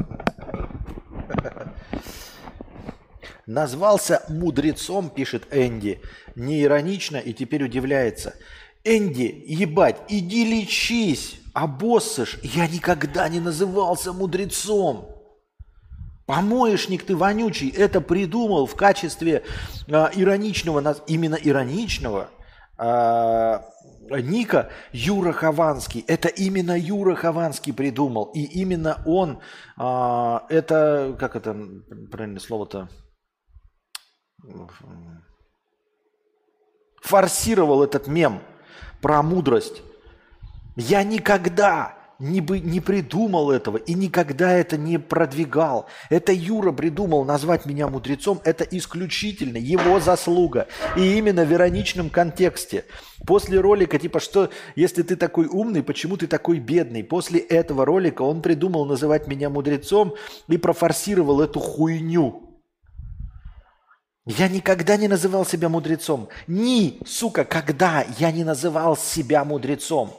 Назвался мудрецом, пишет Энди. Не иронично и теперь удивляется. Энди, ебать, иди лечись, обоссышь. Я никогда не назывался мудрецом. Помоечник ты вонючий, это придумал в качестве э, ироничного, именно ироничного э, Ника Юра Хованский. Это именно Юра Хованский придумал. И именно он, э, это, как это правильное слово-то, форсировал этот мем про мудрость. Я никогда не, бы, не придумал этого и никогда это не продвигал. Это Юра придумал назвать меня мудрецом. Это исключительно его заслуга. И именно в ироничном контексте. После ролика, типа, что если ты такой умный, почему ты такой бедный? После этого ролика он придумал называть меня мудрецом и профорсировал эту хуйню. Я никогда не называл себя мудрецом. Ни, сука, когда я не называл себя мудрецом.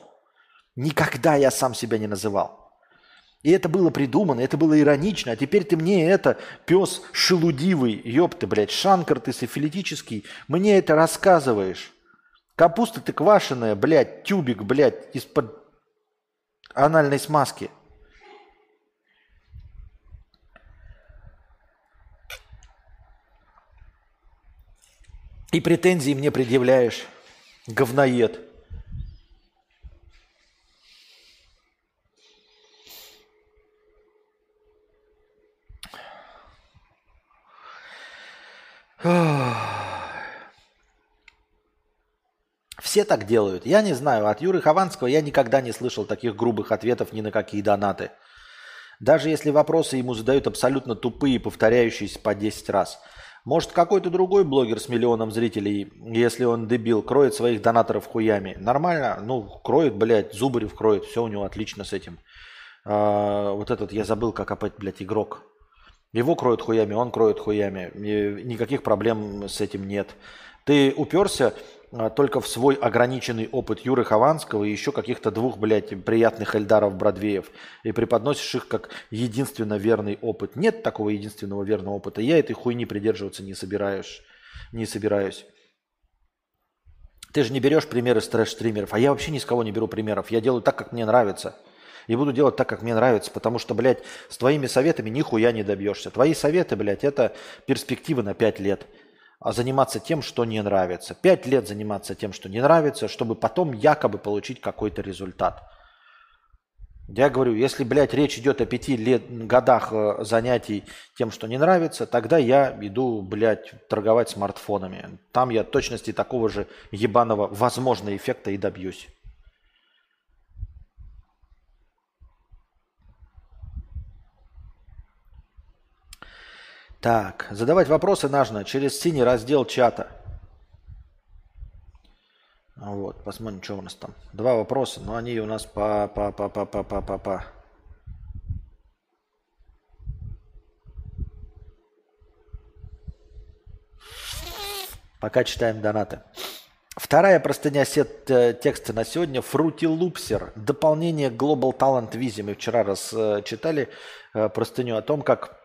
Никогда я сам себя не называл. И это было придумано, это было иронично. А теперь ты мне это, пес шелудивый, ёпты, блядь, шанкар ты сифилитический, мне это рассказываешь. Капуста ты квашеная, блядь, тюбик, блядь, из-под анальной смазки. И претензии мне предъявляешь, говноед. Все так делают. Я не знаю, от Юры Хованского я никогда не слышал таких грубых ответов ни на какие донаты. Даже если вопросы ему задают абсолютно тупые, повторяющиеся по 10 раз. Может, какой-то другой блогер с миллионом зрителей, если он дебил, кроет своих донаторов хуями. Нормально? Ну, кроет, блядь, Зубарев кроет, все у него отлично с этим. А, вот этот, я забыл, как опять, блядь, игрок. Его кроют хуями, он кроет хуями. И никаких проблем с этим нет. Ты уперся только в свой ограниченный опыт Юры Хованского и еще каких-то двух, блядь, приятных Эльдаров Бродвеев и преподносишь их как единственно верный опыт. Нет такого единственного верного опыта. Я этой хуйни придерживаться не собираюсь. Не собираюсь. Ты же не берешь примеры трэш-стримеров, а я вообще ни с кого не беру примеров. Я делаю так, как мне нравится. И буду делать так, как мне нравится, потому что, блядь, с твоими советами нихуя не добьешься. Твои советы, блядь, это перспективы на 5 лет. А заниматься тем, что не нравится. Пять лет заниматься тем, что не нравится, чтобы потом якобы получить какой-то результат. Я говорю, если, блядь, речь идет о пяти лет, годах э, занятий тем, что не нравится, тогда я иду, блядь, торговать смартфонами. Там я точности такого же ебаного, возможно, эффекта и добьюсь. Так, задавать вопросы нужно через синий раздел чата. Вот, посмотрим, что у нас там. Два вопроса, но они у нас по по по по по по по по. Пока читаем донаты. Вторая простыня сет э, текста на сегодня. Fruity Loopser. Дополнение Global Talent Visa. Мы вчера раз э, читали э, простыню о том, как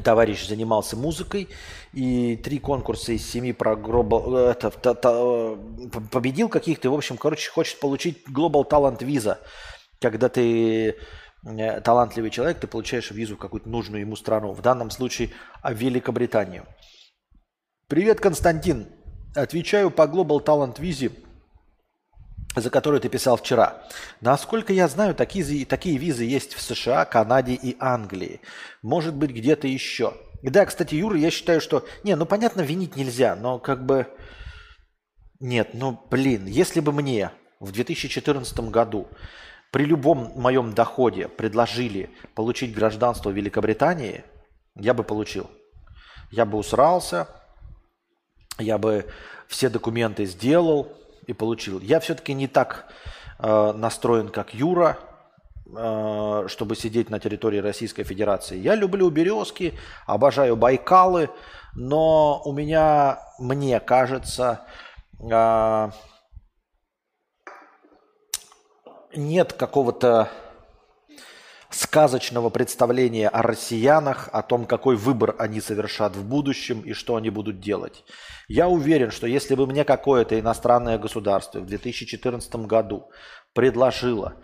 товарищ занимался музыкой, и три конкурса из семи про Global, это, та, та, победил каких-то, в общем, короче, хочет получить Global Talent Visa. Когда ты э, талантливый человек, ты получаешь визу в какую-то нужную ему страну. В данном случае в Великобританию. Привет, Константин. Отвечаю по Global Talent Visa за которую ты писал вчера. Насколько я знаю, такие, такие визы есть в США, Канаде и Англии. Может быть, где-то еще. Да, кстати, Юра, я считаю, что... Не, ну понятно, винить нельзя, но как бы... Нет, ну блин, если бы мне в 2014 году при любом моем доходе предложили получить гражданство Великобритании, я бы получил. Я бы усрался, я бы все документы сделал, и получил. Я все-таки не так э, настроен, как Юра, э, чтобы сидеть на территории Российской Федерации. Я люблю березки, обожаю Байкалы, но у меня, мне кажется, э, нет какого-то сказочного представления о россиянах, о том, какой выбор они совершат в будущем и что они будут делать. Я уверен, что если бы мне какое-то иностранное государство в 2014 году предложило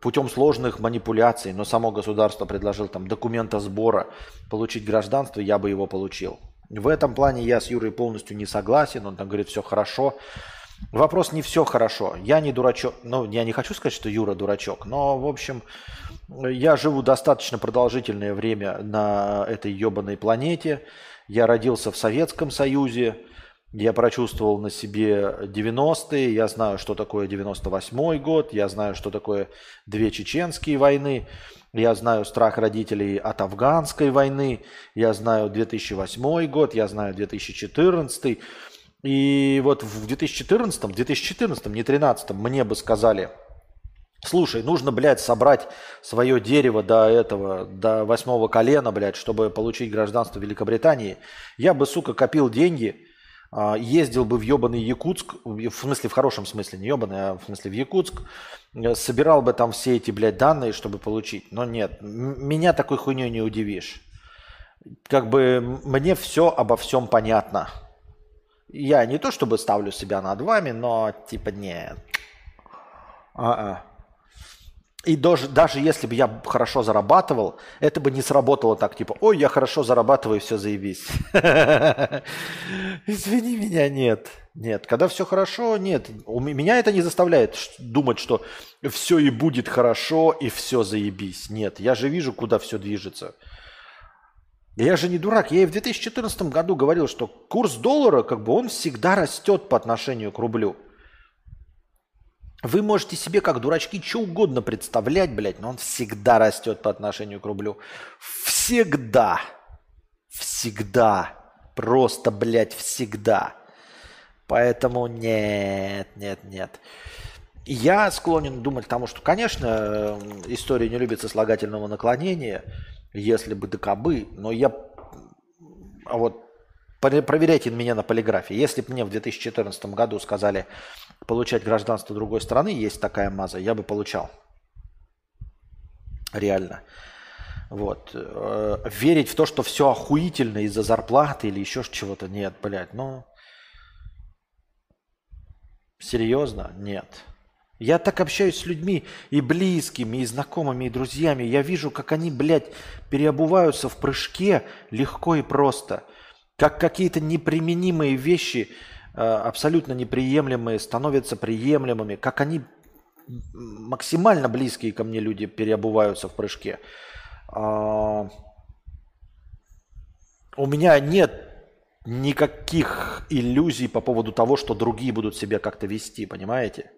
путем сложных манипуляций, но само государство предложило там документа сбора получить гражданство, я бы его получил. В этом плане я с Юрой полностью не согласен, он там говорит, все хорошо. Вопрос не все хорошо. Я не дурачок. Ну, я не хочу сказать, что Юра дурачок, но, в общем, я живу достаточно продолжительное время на этой ебаной планете. Я родился в Советском Союзе. Я прочувствовал на себе 90-е. Я знаю, что такое 98-й год. Я знаю, что такое две чеченские войны. Я знаю страх родителей от афганской войны. Я знаю 2008 год. Я знаю 2014. И вот в 2014, 2014, не 2013, мне бы сказали – Слушай, нужно, блядь, собрать свое дерево до этого, до восьмого колена, блядь, чтобы получить гражданство Великобритании. Я бы, сука, копил деньги, а, ездил бы в ебаный Якутск, в смысле, в хорошем смысле, не ебаный, а в смысле в Якутск, э, собирал бы там все эти, блядь, данные, чтобы получить. Но нет, меня такой хуйней не удивишь. Как бы мне все обо всем понятно. Я не то чтобы ставлю себя над вами, но типа нет. А-а. И даже, даже если бы я хорошо зарабатывал, это бы не сработало так, типа, ой, я хорошо зарабатываю, все заебись. [laughs] Извини меня, нет. Нет, когда все хорошо, нет. У меня это не заставляет думать, что все и будет хорошо, и все заебись. Нет, я же вижу, куда все движется. Я же не дурак. Я и в 2014 году говорил, что курс доллара, как бы, он всегда растет по отношению к рублю. Вы можете себе как дурачки что угодно представлять, блядь, но он всегда растет по отношению к рублю. Всегда. Всегда. Просто, блядь, всегда. Поэтому нет, нет, нет. Я склонен думать к тому, что, конечно, история не любит сослагательного наклонения, если бы да кабы, но я... А вот проверяйте меня на полиграфии. Если бы мне в 2014 году сказали, получать гражданство другой страны, есть такая маза, я бы получал. Реально. Вот. Э, верить в то, что все охуительно из-за зарплаты или еще чего-то, нет, блядь, ну... Серьезно? Нет. Я так общаюсь с людьми и близкими, и знакомыми, и друзьями. Я вижу, как они, блядь, переобуваются в прыжке легко и просто. Как какие-то неприменимые вещи, э, абсолютно неприемлемые, становятся приемлемыми. Как они максимально близкие ко мне люди переобуваются в прыжке. А, у меня нет никаких иллюзий по поводу того, что другие будут себя как-то вести, понимаете?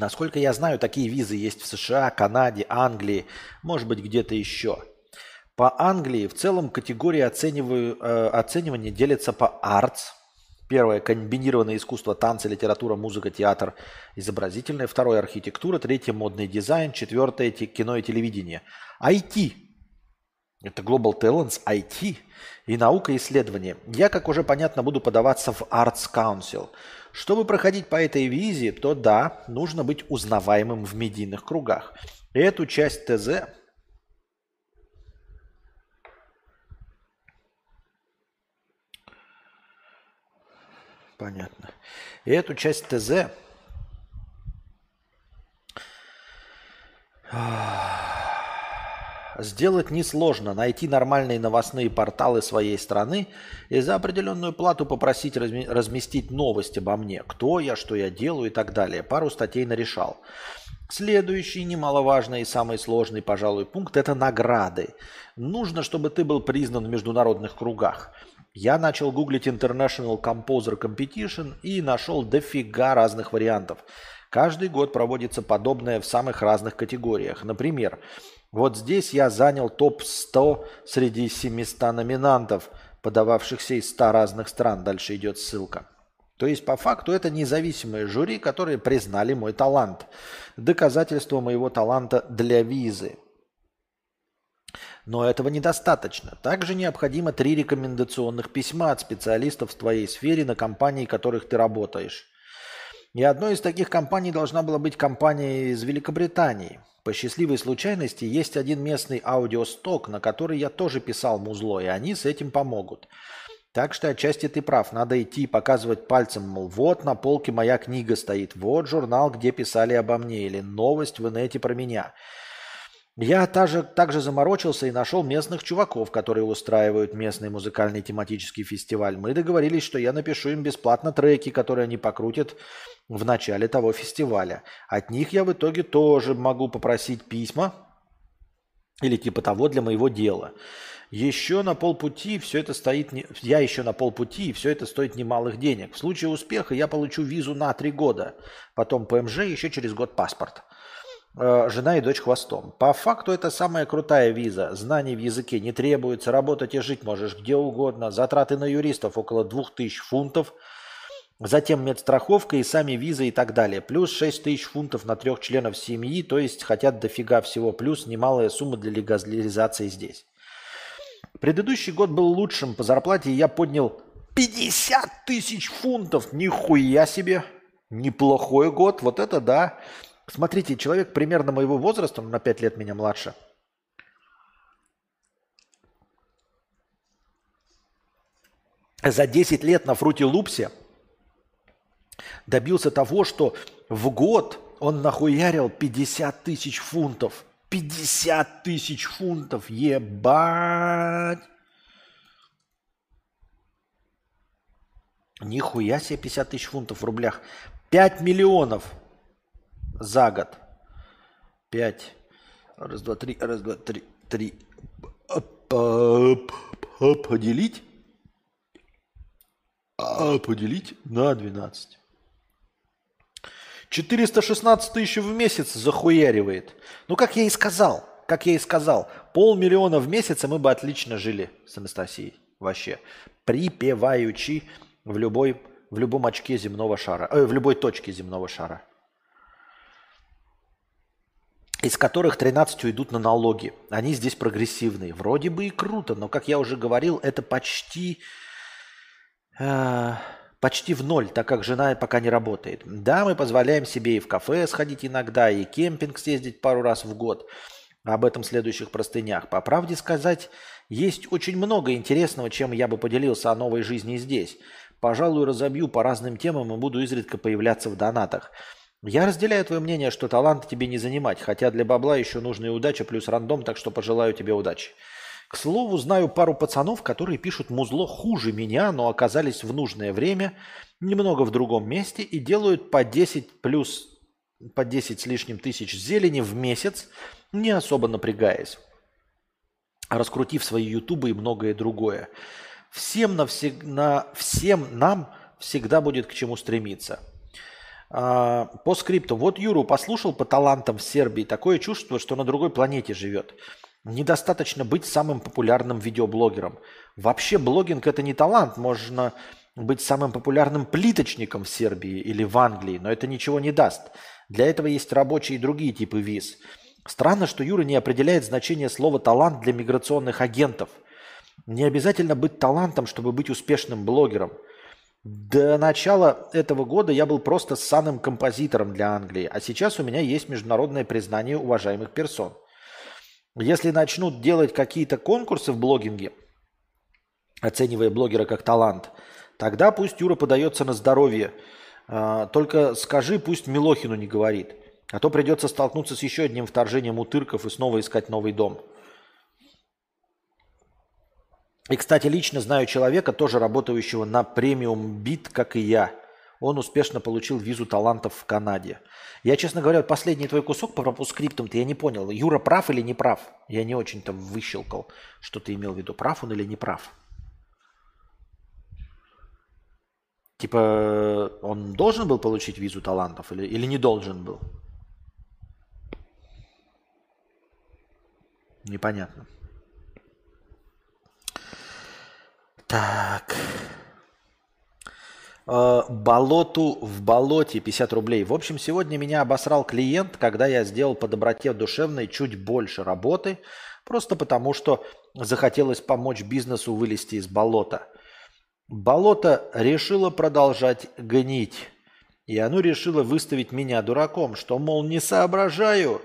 Насколько я знаю, такие визы есть в США, Канаде, Англии, может быть где-то еще. По Англии в целом категории оцениваю, э, оценивания делятся по arts. Первое – комбинированное искусство, танцы, литература, музыка, театр, изобразительное. Второе – архитектура. Третье – модный дизайн. Четвертое – кино и телевидение. IT – это Global Talents, IT и наука и исследования. Я, как уже понятно, буду подаваться в Arts Council – чтобы проходить по этой визе, то да, нужно быть узнаваемым в медийных кругах. Эту часть ТЗ Понятно. И эту часть ТЗ Сделать несложно, найти нормальные новостные порталы своей страны и за определенную плату попросить разместить новость обо мне, кто я, что я делаю и так далее. Пару статей нарешал. Следующий, немаловажный и самый сложный, пожалуй, пункт – это награды. Нужно, чтобы ты был признан в международных кругах. Я начал гуглить International Composer Competition и нашел дофига разных вариантов. Каждый год проводится подобное в самых разных категориях. Например, вот здесь я занял топ-100 среди 700 номинантов, подававшихся из 100 разных стран. Дальше идет ссылка. То есть, по факту, это независимые жюри, которые признали мой талант. Доказательство моего таланта для визы. Но этого недостаточно. Также необходимо три рекомендационных письма от специалистов в твоей сфере на компании, в которых ты работаешь. И одной из таких компаний должна была быть компания из Великобритании – по счастливой случайности есть один местный аудиосток, на который я тоже писал музло, и они с этим помогут. Так что отчасти ты прав, надо идти и показывать пальцем, мол, вот на полке моя книга стоит, вот журнал, где писали обо мне, или новость в инете про меня. Я также, также заморочился и нашел местных чуваков, которые устраивают местный музыкальный тематический фестиваль. Мы договорились, что я напишу им бесплатно треки, которые они покрутят в начале того фестиваля. От них я в итоге тоже могу попросить письма или типа того для моего дела. Еще на полпути все это стоит, не... я еще на полпути, и все это стоит немалых денег. В случае успеха я получу визу на три года, потом ПМЖ, еще через год паспорт. Э, жена и дочь хвостом. По факту это самая крутая виза. Знаний в языке не требуется, работать и жить можешь где угодно. Затраты на юристов около 2000 фунтов – Затем медстраховка и сами визы и так далее. Плюс 6 тысяч фунтов на трех членов семьи, то есть хотят дофига всего. Плюс немалая сумма для легализации здесь. Предыдущий год был лучшим по зарплате, и я поднял 50 тысяч фунтов. Нихуя себе. Неплохой год. Вот это да. Смотрите, человек примерно моего возраста, он на 5 лет меня младше. За 10 лет на фруте лупсе – добился того, что в год он нахуярил 50 тысяч фунтов. 50 тысяч фунтов, ебать! Нихуя себе 50 тысяч фунтов в рублях. 5 миллионов за год. 5. Раз, два, три, раз, два, три, три. Поделить? Поделить на 12. 416 тысяч в месяц захуяривает. Ну, как я и сказал, как я и сказал, полмиллиона в месяц, и мы бы отлично жили с Анастасией. Вообще. Припеваючи в, любой, в любом очке земного шара. Э, в любой точке земного шара. Из которых 13 уйдут на налоги. Они здесь прогрессивные. Вроде бы и круто, но, как я уже говорил, это почти, э, почти в ноль, так как жена пока не работает. Да, мы позволяем себе и в кафе сходить иногда, и кемпинг съездить пару раз в год. Об этом в следующих простынях. По правде сказать, есть очень много интересного, чем я бы поделился о новой жизни здесь. Пожалуй, разобью по разным темам и буду изредка появляться в донатах. Я разделяю твое мнение, что талант тебе не занимать, хотя для бабла еще нужна и удача плюс рандом, так что пожелаю тебе удачи. К слову, знаю пару пацанов, которые пишут музло хуже меня, но оказались в нужное время, немного в другом месте и делают по 10 плюс по 10 с лишним тысяч зелени в месяц, не особо напрягаясь, раскрутив свои ютубы и многое другое. Всем, навсег... на... Всем нам всегда будет к чему стремиться – а, по скрипту. Вот Юру послушал по талантам в Сербии. Такое чувство, что на другой планете живет. Недостаточно быть самым популярным видеоблогером. Вообще блогинг это не талант. Можно быть самым популярным плиточником в Сербии или в Англии, но это ничего не даст. Для этого есть рабочие и другие типы виз. Странно, что Юра не определяет значение слова «талант» для миграционных агентов. Не обязательно быть талантом, чтобы быть успешным блогером – до начала этого года я был просто ссаным композитором для Англии, а сейчас у меня есть международное признание уважаемых персон. Если начнут делать какие-то конкурсы в блогинге, оценивая блогера как талант, тогда пусть Юра подается на здоровье. А, только скажи, пусть Милохину не говорит. А то придется столкнуться с еще одним вторжением утырков и снова искать новый дом. И, кстати, лично знаю человека, тоже работающего на премиум бит, как и я. Он успешно получил визу талантов в Канаде. Я, честно говоря, последний твой кусок по пропускриптам-то я не понял. Юра прав или не прав? Я не очень там выщелкал, что ты имел в виду. Прав он или не прав? Типа, он должен был получить визу талантов или, или не должен был? Непонятно. Так. Э, болоту в болоте 50 рублей. В общем, сегодня меня обосрал клиент, когда я сделал по доброте душевной чуть больше работы, просто потому что захотелось помочь бизнесу вылезти из болота. Болото решило продолжать гнить. И оно решило выставить меня дураком, что, мол, не соображаю,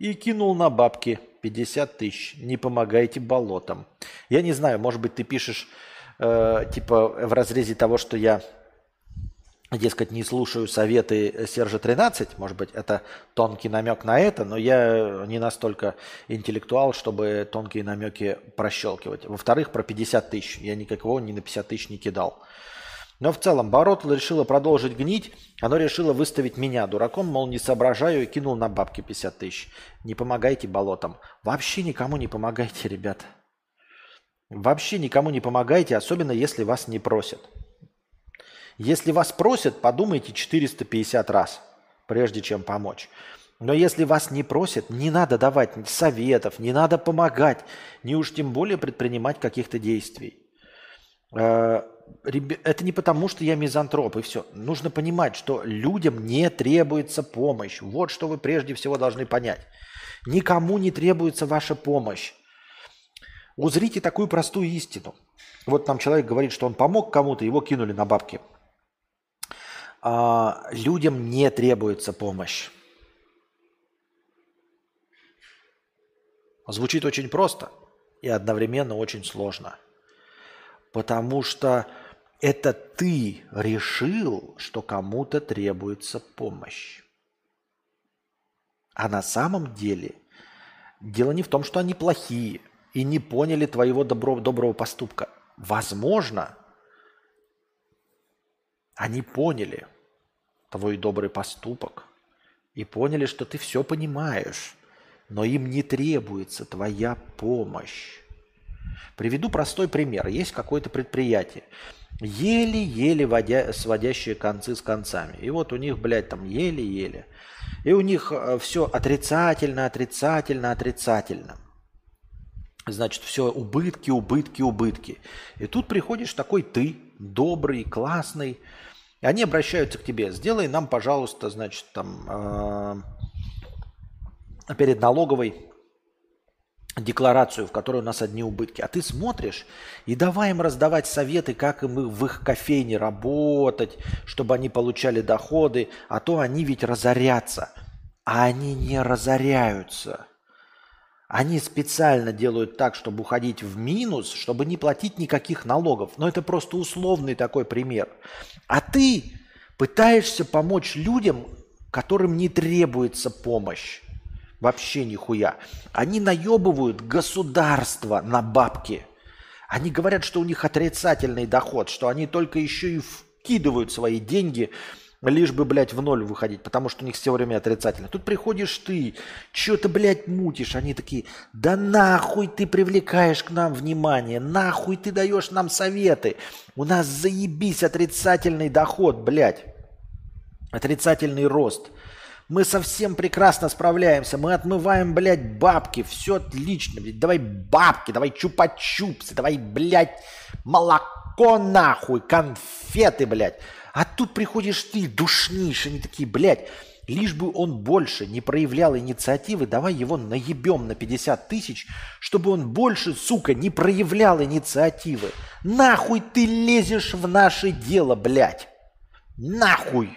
и кинул на бабки 50 тысяч. Не помогайте болотам. Я не знаю, может быть, ты пишешь э, типа в разрезе того, что я, дескать, не слушаю советы Сержа 13, может быть, это тонкий намек на это, но я не настолько интеллектуал, чтобы тонкие намеки прощелкивать. Во-вторых, про 50 тысяч. Я никакого ни на 50 тысяч не кидал. Но в целом Боротл решила продолжить гнить. Оно решило выставить меня дураком, мол, не соображаю, и кинул на бабки 50 тысяч. Не помогайте болотам. Вообще никому не помогайте, ребята. Вообще никому не помогайте, особенно если вас не просят. Если вас просят, подумайте 450 раз, прежде чем помочь. Но если вас не просят, не надо давать советов, не надо помогать, не уж тем более предпринимать каких-то действий. Э, это не потому, что я мизантроп, и все. Нужно понимать, что людям не требуется помощь. Вот что вы прежде всего должны понять. Никому не требуется ваша помощь. Узрите такую простую истину. Вот там человек говорит, что он помог кому-то, его кинули на бабки. А, людям не требуется помощь. Звучит очень просто и одновременно очень сложно. Потому что это ты решил, что кому-то требуется помощь. А на самом деле дело не в том, что они плохие – и не поняли твоего добро, доброго поступка. Возможно, они поняли твой добрый поступок и поняли, что ты все понимаешь, но им не требуется твоя помощь. Приведу простой пример. Есть какое-то предприятие, еле-еле водя, сводящие концы с концами. И вот у них, блядь, там еле-еле. И у них э, все отрицательно, отрицательно, отрицательно значит, все убытки, убытки, убытки. И тут приходишь такой ты, добрый, классный. И они обращаются к тебе, сделай нам, пожалуйста, значит, там, э, перед налоговой декларацию, в которой у нас одни убытки. А ты смотришь и давай им раздавать советы, как им в их кофейне работать, чтобы они получали доходы, а то они ведь разорятся. А они не разоряются. Они специально делают так, чтобы уходить в минус, чтобы не платить никаких налогов. Но это просто условный такой пример. А ты пытаешься помочь людям, которым не требуется помощь. Вообще нихуя. Они наебывают государство на бабки. Они говорят, что у них отрицательный доход, что они только еще и вкидывают свои деньги, лишь бы, блядь, в ноль выходить, потому что у них все время отрицательно. Тут приходишь ты, что-то, блядь, мутишь. Они такие, да нахуй ты привлекаешь к нам внимание, нахуй ты даешь нам советы. У нас заебись отрицательный доход, блядь. Отрицательный рост. Мы совсем прекрасно справляемся. Мы отмываем, блядь, бабки. Все отлично. Блядь. Давай бабки, давай чупа-чупсы, давай, блядь, молоко нахуй, конфеты, блядь. А тут приходишь ты, душнишь, они такие, блядь, лишь бы он больше не проявлял инициативы, давай его наебем на 50 тысяч, чтобы он больше, сука, не проявлял инициативы. Нахуй ты лезешь в наше дело, блядь? Нахуй!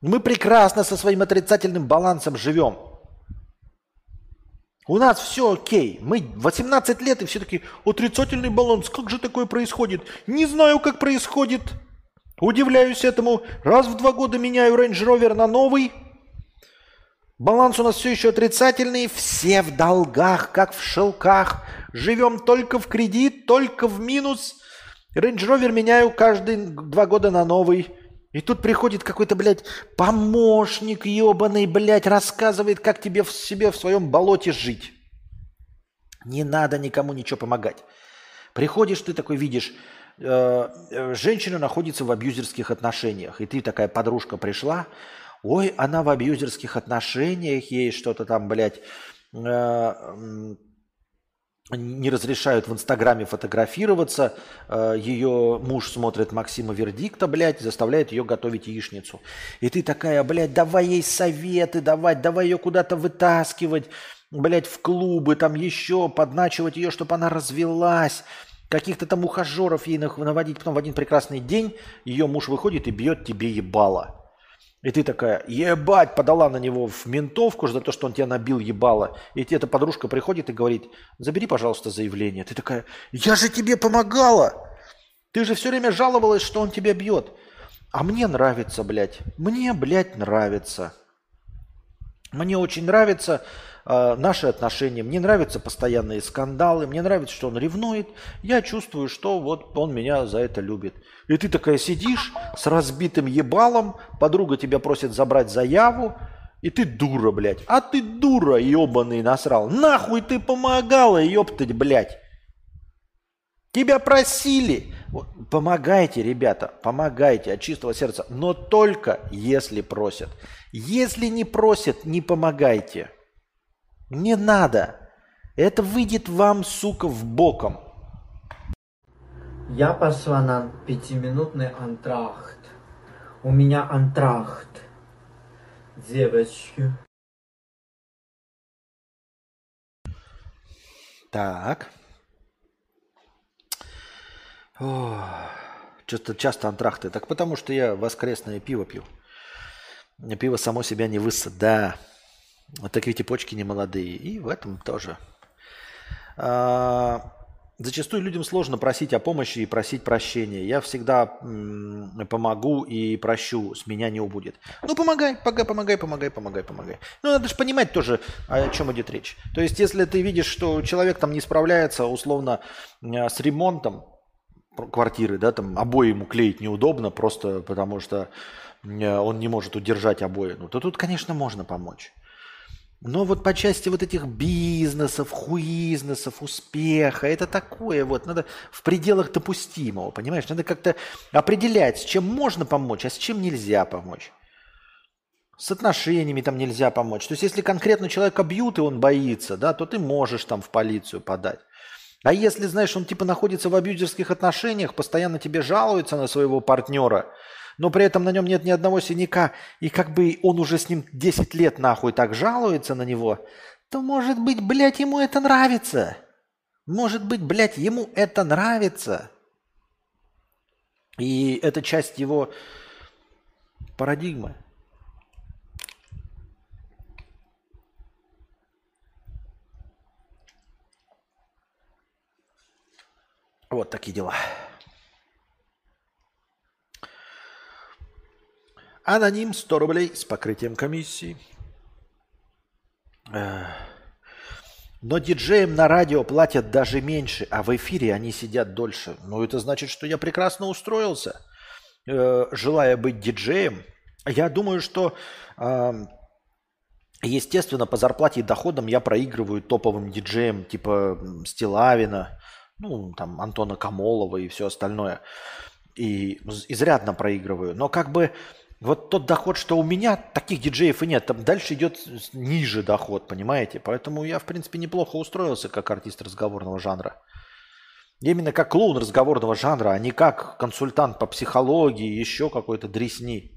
Мы прекрасно со своим отрицательным балансом живем. У нас все окей. Мы 18 лет и все таки отрицательный баланс. Как же такое происходит? Не знаю, как происходит. Удивляюсь этому. Раз в два года меняю Range Rover на новый. Баланс у нас все еще отрицательный. Все в долгах, как в шелках. Живем только в кредит, только в минус. Range Rover меняю каждые два года на новый. И тут приходит какой-то, блядь, помощник ебаный, блядь, рассказывает, как тебе в себе в своем болоте жить. Не надо никому ничего помогать. Приходишь, ты такой видишь, э, э, женщина находится в абьюзерских отношениях, и ты такая подружка пришла, ой, она в абьюзерских отношениях, ей что-то там, блядь, э, не разрешают в Инстаграме фотографироваться. Э, ее муж смотрит Максима Вердикта, блядь, заставляет ее готовить яичницу. И ты такая, блядь, давай ей советы давать, давай ее куда-то вытаскивать, блядь, в клубы, там еще, подначивать ее, чтобы она развелась каких-то там ухажеров ей наводить. Потом в один прекрасный день ее муж выходит и бьет тебе ебало. И ты такая, ебать, подала на него в ментовку за то, что он тебя набил ебало. И тебе эта подружка приходит и говорит, забери, пожалуйста, заявление. Ты такая, я же тебе помогала. Ты же все время жаловалась, что он тебя бьет. А мне нравится, блядь. Мне, блядь, нравится. Мне очень нравится э, наши отношения. Мне нравятся постоянные скандалы. Мне нравится, что он ревнует. Я чувствую, что вот он меня за это любит. И ты такая сидишь с разбитым ебалом, подруга тебя просит забрать заяву, и ты дура, блядь. А ты дура, ебаный насрал. Нахуй ты помогала, ептать, блядь. Тебя просили. Помогайте, ребята, помогайте от чистого сердца. Но только если просят. Если не просят, не помогайте. Не надо. Это выйдет вам, сука, в боком. Я пошла на пятиминутный антрахт. У меня антрахт. Девочки. Так. Что-то часто антрахты. Так потому что я воскресное пиво пью. Пиво само себя не высад. Да. Так ведь и почки не молодые. И в этом тоже. А, Зачастую людям сложно просить о помощи и просить прощения. Я всегда помогу и прощу, с меня не убудет. Ну, помогай, помогай, помогай, помогай, помогай, помогай. Ну, надо же понимать тоже, о чем идет речь. То есть, если ты видишь, что человек там не справляется, условно, э, с ремонтом квартиры, да, там обои ему клеить неудобно, просто потому что он не может удержать обои, ну, то тут, конечно, можно помочь. Но вот по части вот этих бизнесов, хуизнесов, успеха, это такое вот, надо в пределах допустимого, понимаешь? Надо как-то определять, с чем можно помочь, а с чем нельзя помочь. С отношениями там нельзя помочь. То есть если конкретно человека бьют, и он боится, да, то ты можешь там в полицию подать. А если, знаешь, он типа находится в абьюзерских отношениях, постоянно тебе жалуется на своего партнера, но при этом на нем нет ни одного синяка, и как бы он уже с ним 10 лет нахуй так жалуется на него, то может быть, блядь, ему это нравится. Может быть, блядь, ему это нравится. И это часть его парадигмы. Вот такие дела. Аноним 100 рублей с покрытием комиссии. Но диджеям на радио платят даже меньше, а в эфире они сидят дольше. Ну, это значит, что я прекрасно устроился, э, желая быть диджеем. Я думаю, что, естественно, по зарплате и доходам я проигрываю топовым диджеям типа Стилавина, ну, там, Антона Камолова и все остальное. И изрядно проигрываю. Но как бы вот тот доход, что у меня, таких диджеев и нет. Там дальше идет ниже доход, понимаете? Поэтому я, в принципе, неплохо устроился как артист разговорного жанра. Именно как клоун разговорного жанра, а не как консультант по психологии, еще какой-то дресни.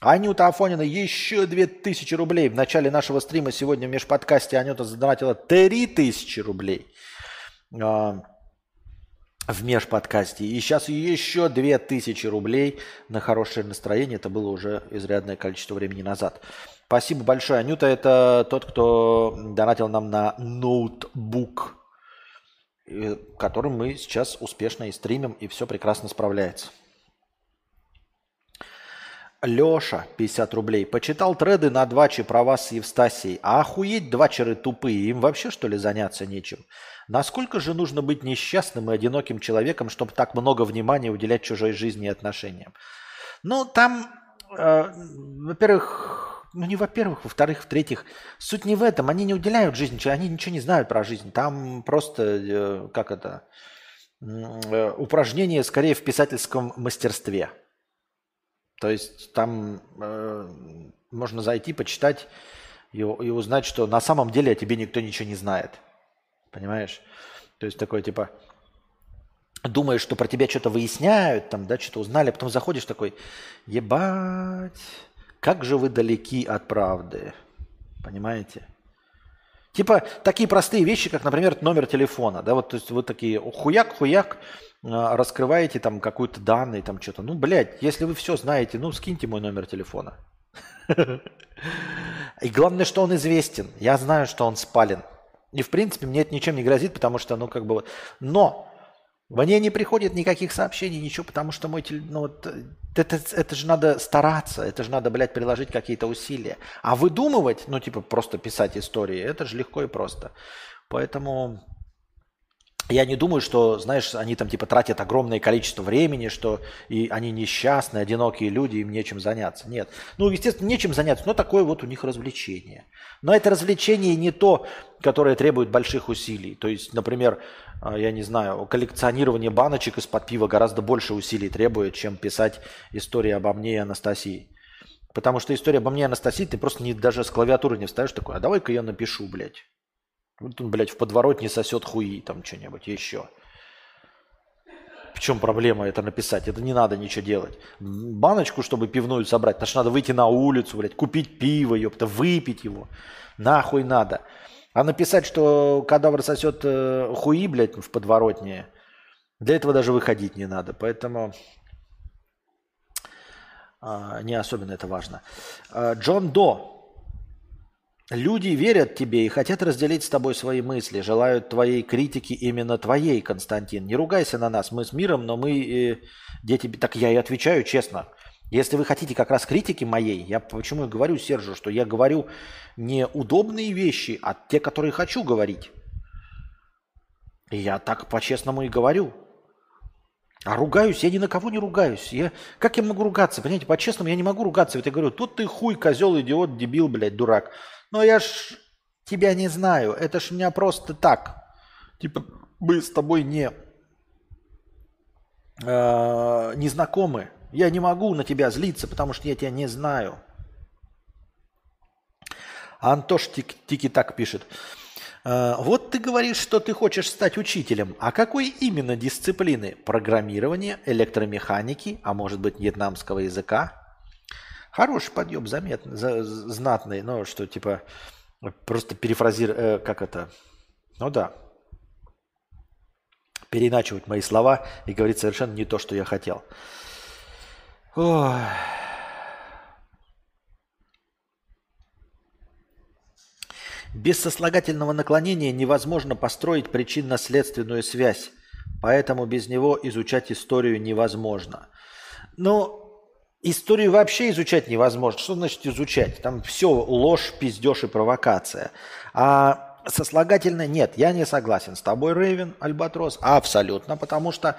Анюта Афонина еще 2000 рублей. В начале нашего стрима сегодня в межподкасте Анюта задонатила 3000 рублей. А, в межподкасте. И сейчас еще 2000 рублей на хорошее настроение. Это было уже изрядное количество времени назад. Спасибо большое. Анюта – это тот, кто донатил нам на ноутбук, которым мы сейчас успешно и стримим, и все прекрасно справляется. Леша, 50 рублей. Почитал треды на двачи про вас с Евстасией. А охуеть двачеры тупые. Им вообще что ли заняться нечем? Насколько же нужно быть несчастным и одиноким человеком, чтобы так много внимания уделять чужой жизни и отношениям? Ну, там, э, во-первых, ну не во-первых, во-вторых, в-третьих, суть не в этом. Они не уделяют жизни, они ничего не знают про жизнь. Там просто, э, как это, э, упражнение скорее в писательском мастерстве. То есть там э, можно зайти, почитать и, и узнать, что на самом деле о тебе никто ничего не знает. Понимаешь? То есть такой типа думаешь, что про тебя что-то выясняют, там, да, что-то узнали, а потом заходишь такой, ебать, как же вы далеки от правды. Понимаете? Типа такие простые вещи, как, например, номер телефона, да, вот, то есть вы такие хуяк-хуяк, а, раскрываете там какую-то данные, там что-то. Ну, блядь, если вы все знаете, ну, скиньте мой номер телефона. [laughs] И главное, что он известен. Я знаю, что он спален. И, в принципе, мне это ничем не грозит, потому что, ну, как бы... Но мне не приходит никаких сообщений, ничего, потому что мой телефон... Ну, вот, это, это же надо стараться, это же надо, блядь, приложить какие-то усилия. А выдумывать, ну, типа, просто писать истории, это же легко и просто. Поэтому я не думаю, что, знаешь, они там типа тратят огромное количество времени, что и они несчастные, одинокие люди, им нечем заняться. Нет. Ну, естественно, нечем заняться, но такое вот у них развлечение. Но это развлечение не то, которое требует больших усилий. То есть, например, а, я не знаю, коллекционирование баночек из-под пива гораздо больше усилий требует, чем писать истории обо мне и Анастасии. Потому что история обо мне и Анастасии, ты просто не, даже с клавиатуры не вставишь такой, а давай-ка я напишу, блядь. Вот он, блядь, в подворотне сосет хуи, там что-нибудь еще. В чем проблема это написать? Это не надо ничего делать. Баночку, чтобы пивную собрать, потому что надо выйти на улицу, блядь, купить пиво, ёпта, выпить его. Нахуй надо. А написать, что кадавр сосет э, хуи, блядь, в подворотне, для этого даже выходить не надо. Поэтому э, не особенно это важно. Э, Джон До Люди верят тебе и хотят разделить с тобой свои мысли, желают твоей критики именно твоей, Константин. Не ругайся на нас, мы с миром, но мы э, дети... Так я и отвечаю честно. Если вы хотите как раз критики моей, я почему и говорю Сержу, что я говорю не удобные вещи, а те, которые хочу говорить. И я так по-честному и говорю. А ругаюсь, я ни на кого не ругаюсь. Я, как я могу ругаться? Понимаете, по-честному я не могу ругаться. Вот я говорю, тут ты хуй, козел, идиот, дебил, блядь, дурак. Но я ж тебя не знаю. Это ж у меня просто так. Типа мы с тобой не, э, не знакомы. Я не могу на тебя злиться, потому что я тебя не знаю. Антош Тики так пишет. Э, Вот ты говоришь, что ты хочешь стать учителем. А какой именно дисциплины? Программирование, электромеханики, а может быть вьетнамского языка? Хороший подъем, заметный, за- знатный, но что типа просто перефразировать, как это, ну да, переиначивать мои слова и говорить совершенно не то, что я хотел. Ой. Без сослагательного наклонения невозможно построить причинно-следственную связь, поэтому без него изучать историю невозможно. Но историю вообще изучать невозможно. Что значит изучать? Там все ложь, пиздеж и провокация. А сослагательное нет, я не согласен с тобой, Рейвен, Альбатрос, абсолютно, потому что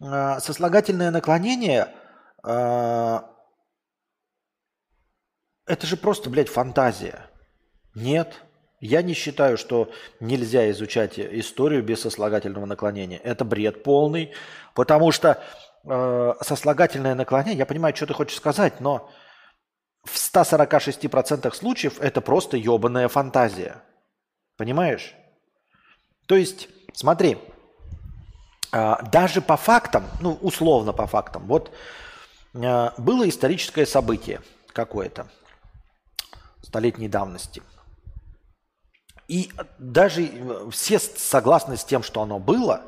э, сослагательное наклонение э, это же просто, блядь, фантазия. Нет, я не считаю, что нельзя изучать историю без сослагательного наклонения. Это бред полный, потому что э, сослагательное наклонение, я понимаю, что ты хочешь сказать, но в 146% случаев это просто ебаная фантазия. Понимаешь? То есть, смотри, э, даже по фактам, ну, условно по фактам, вот э, было историческое событие какое-то столетней давности – и даже все согласны с тем, что оно было.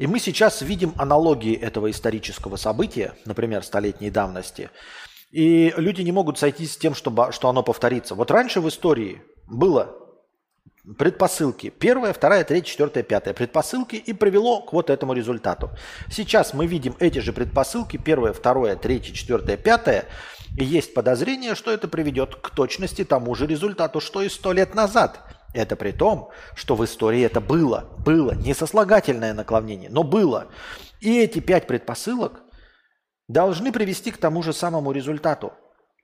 И мы сейчас видим аналогии этого исторического события, например, столетней давности. И люди не могут сойтись с тем, чтобы, что оно повторится. Вот раньше в истории было предпосылки. Первая, вторая, третья, четвертая, пятая. Предпосылки и привело к вот этому результату. Сейчас мы видим эти же предпосылки. Первая, вторая, третья, четвертая, пятая. И есть подозрение, что это приведет к точности тому же результату, что и сто лет назад – это при том, что в истории это было. Было. Не сослагательное наклонение, но было. И эти пять предпосылок должны привести к тому же самому результату.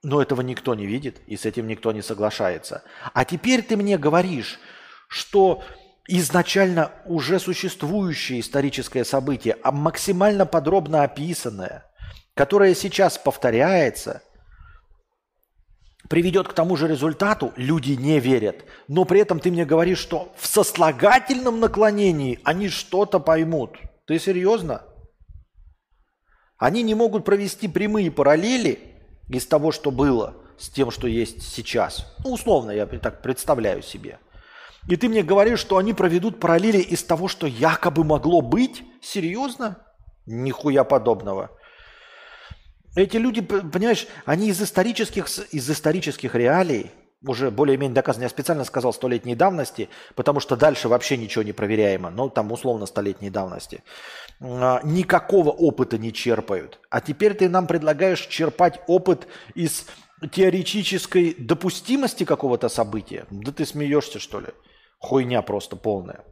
Но этого никто не видит, и с этим никто не соглашается. А теперь ты мне говоришь, что изначально уже существующее историческое событие, а максимально подробно описанное, которое сейчас повторяется – приведет к тому же результату, люди не верят. Но при этом ты мне говоришь, что в сослагательном наклонении они что-то поймут. Ты серьезно? Они не могут провести прямые параллели из того, что было, с тем, что есть сейчас. Ну, условно, я так представляю себе. И ты мне говоришь, что они проведут параллели из того, что якобы могло быть? Серьезно? Нихуя подобного. Эти люди, понимаешь, они из исторических, из исторических реалий, уже более-менее доказано, я специально сказал столетней давности, потому что дальше вообще ничего не проверяемо, но там условно столетней давности, а, никакого опыта не черпают. А теперь ты нам предлагаешь черпать опыт из теоретической допустимости какого-то события? Да ты смеешься, что ли? Хуйня просто полная.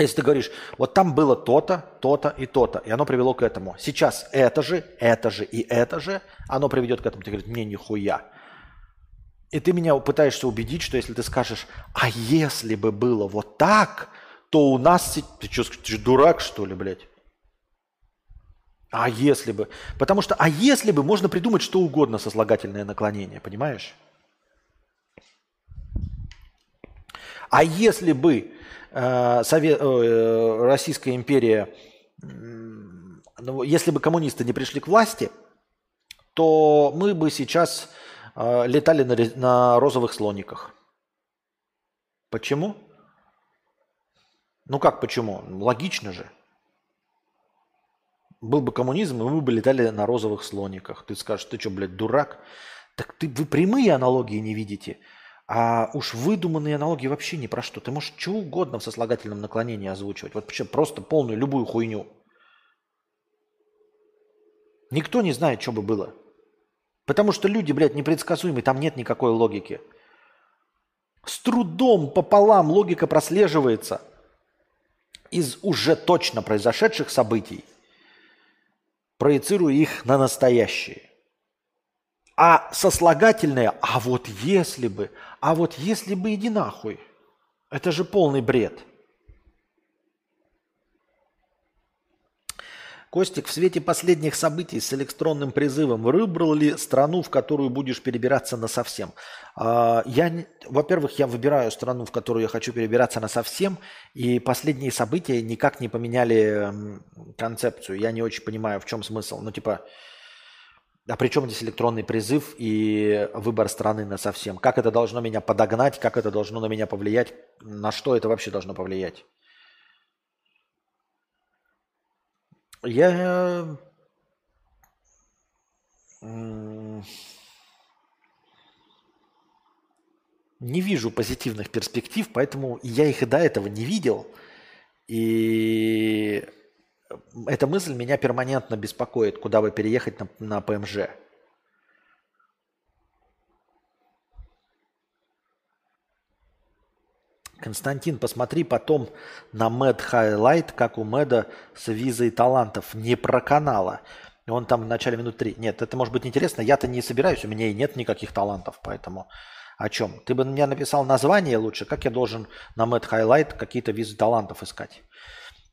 Если ты говоришь, вот там было то-то, то-то и то-то, и оно привело к этому. Сейчас это же, это же и это же, оно приведет к этому. Ты говоришь, мне нихуя. И ты меня пытаешься убедить, что если ты скажешь, а если бы было вот так, то у нас... Ты что, ты же дурак, что ли, блядь? А если бы? Потому что, а если бы, можно придумать что угодно со слагательное наклонение, понимаешь? А если бы Совет, э, Российская империя, ну, если бы коммунисты не пришли к власти, то мы бы сейчас э, летали на, на розовых слониках. Почему? Ну как почему? Логично же. Был бы коммунизм, и мы бы летали на розовых слониках. Ты скажешь, ты что, блядь, дурак? Так ты, вы прямые аналогии не видите. А уж выдуманные аналогии вообще ни про что. Ты можешь что угодно в сослагательном наклонении озвучивать. Вот вообще просто полную любую хуйню. Никто не знает, что бы было. Потому что люди, блядь, непредсказуемые, там нет никакой логики. С трудом пополам логика прослеживается из уже точно произошедших событий, проецируя их на настоящее. А сослагательное, а вот если бы, а вот если бы иди нахуй. Это же полный бред. Костик, в свете последних событий с электронным призывом выбрал ли страну, в которую будешь перебираться на совсем? А, я, во-первых, я выбираю страну, в которую я хочу перебираться на совсем, и последние события никак не поменяли концепцию. Я не очень понимаю, в чем смысл. Ну, типа, а при чем здесь электронный призыв и выбор страны на совсем? Как это должно меня подогнать? Как это должно на меня повлиять? На что это вообще должно повлиять? Я не вижу позитивных перспектив, поэтому я их и до этого не видел. И эта мысль меня перманентно беспокоит, куда бы переехать на, на ПМЖ. Константин, посмотри потом на Мэд Highlight, как у Мэда с визой талантов, не про канала. Он там в начале минут три. Нет, это может быть интересно. Я-то не собираюсь, у меня и нет никаких талантов, поэтому о чем? Ты бы мне написал название лучше, как я должен на Мэд Highlight какие-то визы талантов искать.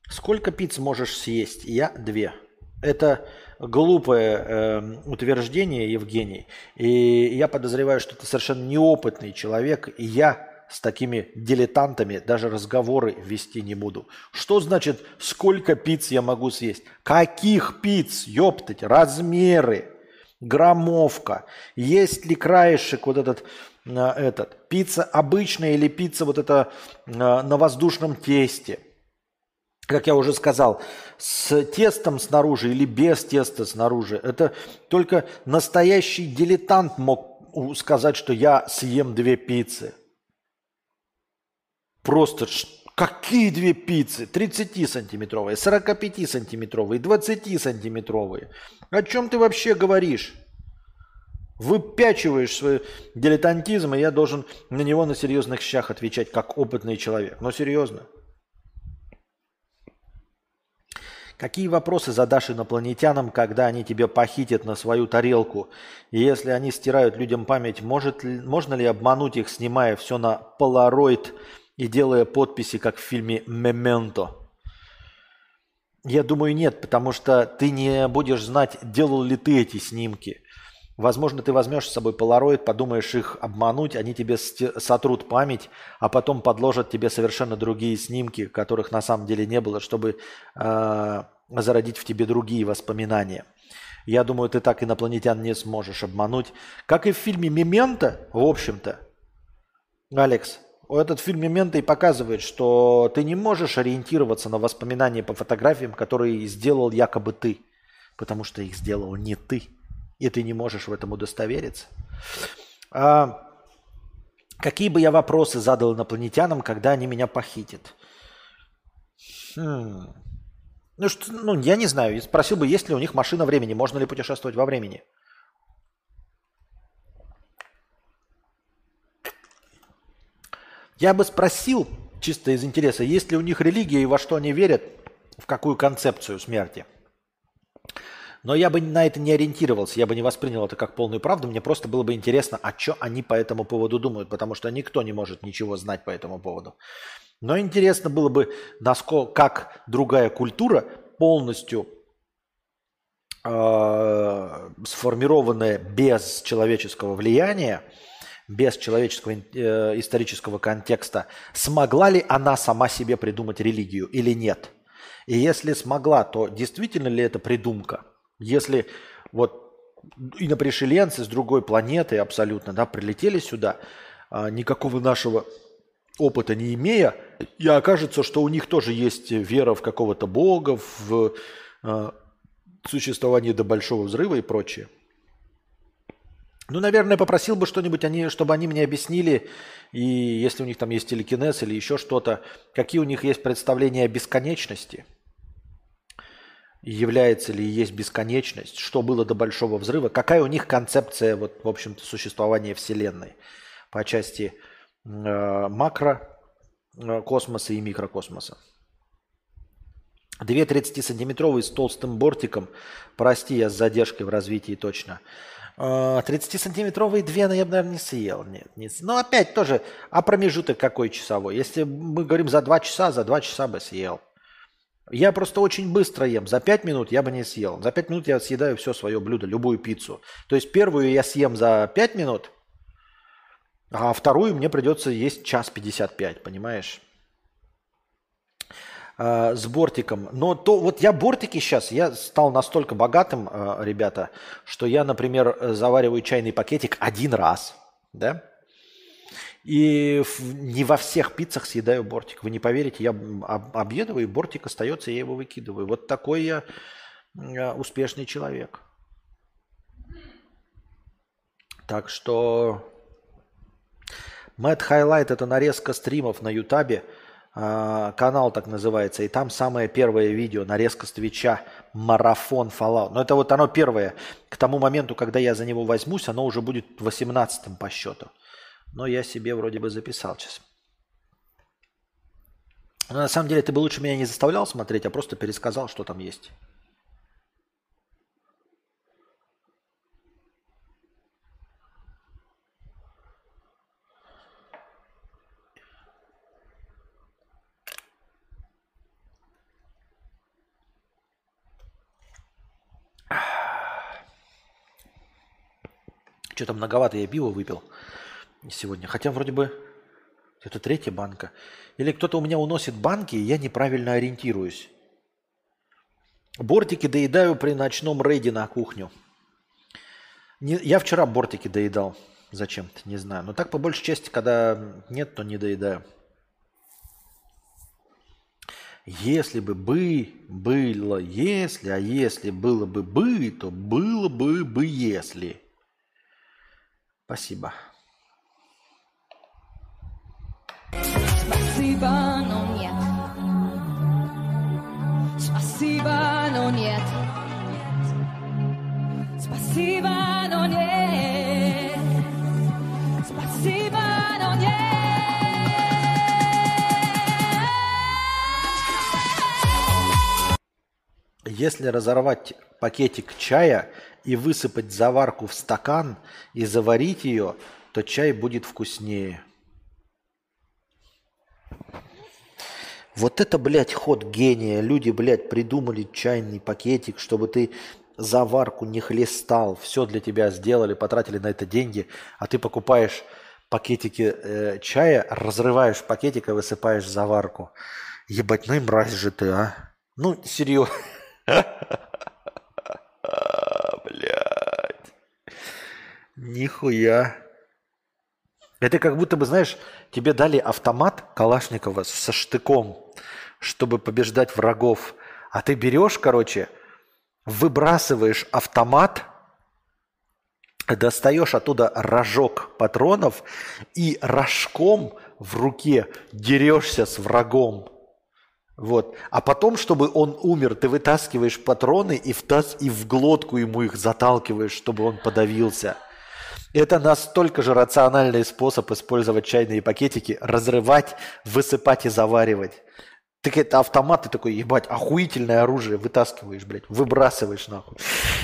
Сколько пиц можешь съесть? Я две. Это глупое э, утверждение, Евгений. И я подозреваю, что ты совершенно неопытный человек, и я с такими дилетантами даже разговоры вести не буду. Что значит, сколько пиц я могу съесть? Каких пиц, ёптать, размеры, граммовка, есть ли краешек вот этот, э, этот, пицца обычная или пицца вот это э, на воздушном тесте – как я уже сказал, с тестом снаружи или без теста снаружи. Это только настоящий дилетант мог сказать, что я съем две пиццы. Просто какие две пиццы? 30-сантиметровые, 45-сантиметровые, 20-сантиметровые. О чем ты вообще говоришь? Выпячиваешь свой дилетантизм, и я должен на него на серьезных щах отвечать, как опытный человек. Но серьезно. Какие вопросы задашь инопланетянам, когда они тебя похитят на свою тарелку? И если они стирают людям память, может можно ли обмануть их, снимая все на полароид и делая подписи, как в фильме «Мементо»? Я думаю, нет, потому что ты не будешь знать, делал ли ты эти снимки. Возможно, ты возьмешь с собой полароид, подумаешь их обмануть, они тебе сотрут память, а потом подложат тебе совершенно другие снимки, которых на самом деле не было, чтобы э, зародить в тебе другие воспоминания. Я думаю, ты так инопланетян не сможешь обмануть. Как и в фильме «Мементо», в общем-то. Алекс, этот фильм «Мементо» и показывает, что ты не можешь ориентироваться на воспоминания по фотографиям, которые сделал якобы ты, потому что их сделал не ты и ты не можешь в этом удостовериться. А, какие бы я вопросы задал инопланетянам, когда они меня похитят? Хм. Ну, что, ну, я не знаю. Спросил бы, есть ли у них машина времени, можно ли путешествовать во времени. Я бы спросил, чисто из интереса, есть ли у них религия и во что они верят, в какую концепцию смерти – но я бы на это не ориентировался, я бы не воспринял это как полную правду. Мне просто было бы интересно, а что они по этому поводу думают, потому что никто не может ничего знать по этому поводу. Но интересно было бы, насколько, как другая культура полностью э, сформированная без человеческого влияния, без человеческого э, исторического контекста, смогла ли она сама себе придумать религию или нет? И если смогла, то действительно ли это придумка? Если вот инопришеленцы с другой планеты абсолютно да, прилетели сюда, а, никакого нашего опыта не имея, и окажется, что у них тоже есть вера в какого-то бога, в э, существование до большого взрыва и прочее. Ну, наверное, попросил бы что-нибудь, они, чтобы они мне объяснили, и если у них там есть телекинез или еще что-то, какие у них есть представления о бесконечности – является ли есть бесконечность, что было до Большого Взрыва, какая у них концепция, вот, в общем-то, существования Вселенной по части э, макро э, и микрокосмоса. Две 30-сантиметровые с толстым бортиком, прости, я с задержкой в развитии точно. 30-сантиметровые э, две, я бы, наверное, не съел. Нет, не. Но опять тоже, а промежуток какой часовой? Если мы говорим за два часа, за два часа бы съел. Я просто очень быстро ем. За 5 минут я бы не съел. За 5 минут я съедаю все свое блюдо, любую пиццу. То есть первую я съем за 5 минут, а вторую мне придется есть час 55, понимаешь? А, с бортиком. Но то вот я бортики сейчас, я стал настолько богатым, а, ребята, что я, например, завариваю чайный пакетик один раз, да, и не во всех пиццах съедаю бортик. Вы не поверите, я объедываю, бортик остается, я его выкидываю. Вот такой я а, успешный человек. Так что Мэтт Хайлайт это нарезка стримов на Ютабе. Канал так называется. И там самое первое видео, нарезка с Твича, марафон Fallout. Но это вот оно первое. К тому моменту, когда я за него возьмусь, оно уже будет 18 по счету. Но я себе вроде бы записал сейчас. Но на самом деле ты бы лучше меня не заставлял смотреть, а просто пересказал, что там есть. Что-то многовато я пива выпил сегодня. Хотя вроде бы это третья банка. Или кто-то у меня уносит банки, и я неправильно ориентируюсь. Бортики доедаю при ночном рейде на кухню. Не, я вчера бортики доедал. Зачем-то, не знаю. Но так по большей части, когда нет, то не доедаю. Если бы бы было если, а если было бы бы, то было бы бы если. Спасибо. Спасибо, но нет. Спасибо, но нет. Спасибо, но нет. Спасибо, но нет. Если разорвать пакетик чая и высыпать заварку в стакан и заварить ее, то чай будет вкуснее. Вот это, блядь, ход гения. Люди, блядь, придумали чайный пакетик, чтобы ты заварку не хлестал. Все для тебя сделали, потратили на это деньги. А ты покупаешь пакетики э, чая, разрываешь пакетик и высыпаешь заварку. Ебать, ну и мразь же ты, а. Ну, серьезно. [laughs] Блядь. Нихуя. Это как будто бы, знаешь, тебе дали автомат Калашникова со штыком, чтобы побеждать врагов. А ты берешь, короче, выбрасываешь автомат, достаешь оттуда рожок патронов и рожком в руке дерешься с врагом. Вот. А потом, чтобы он умер, ты вытаскиваешь патроны и в, таз, и в глотку ему их заталкиваешь, чтобы он подавился. Это настолько же рациональный способ использовать чайные пакетики, разрывать, высыпать и заваривать. Так это автомат, ты такой, ебать, охуительное оружие вытаскиваешь, блядь, выбрасываешь нахуй.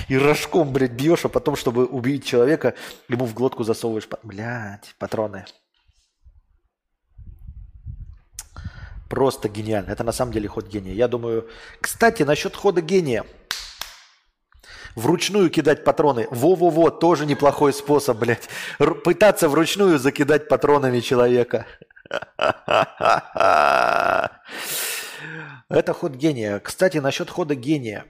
И рожком, блядь, бьешь, а потом, чтобы убить человека, ему в глотку засовываешь, блядь, патроны. Просто гениально. Это на самом деле ход гения. Я думаю, кстати, насчет хода гения – Вручную кидать патроны. Во-во-во, тоже неплохой способ, блядь. Р- пытаться вручную закидать патронами человека. [laughs] Это ход гения. Кстати, насчет хода гения.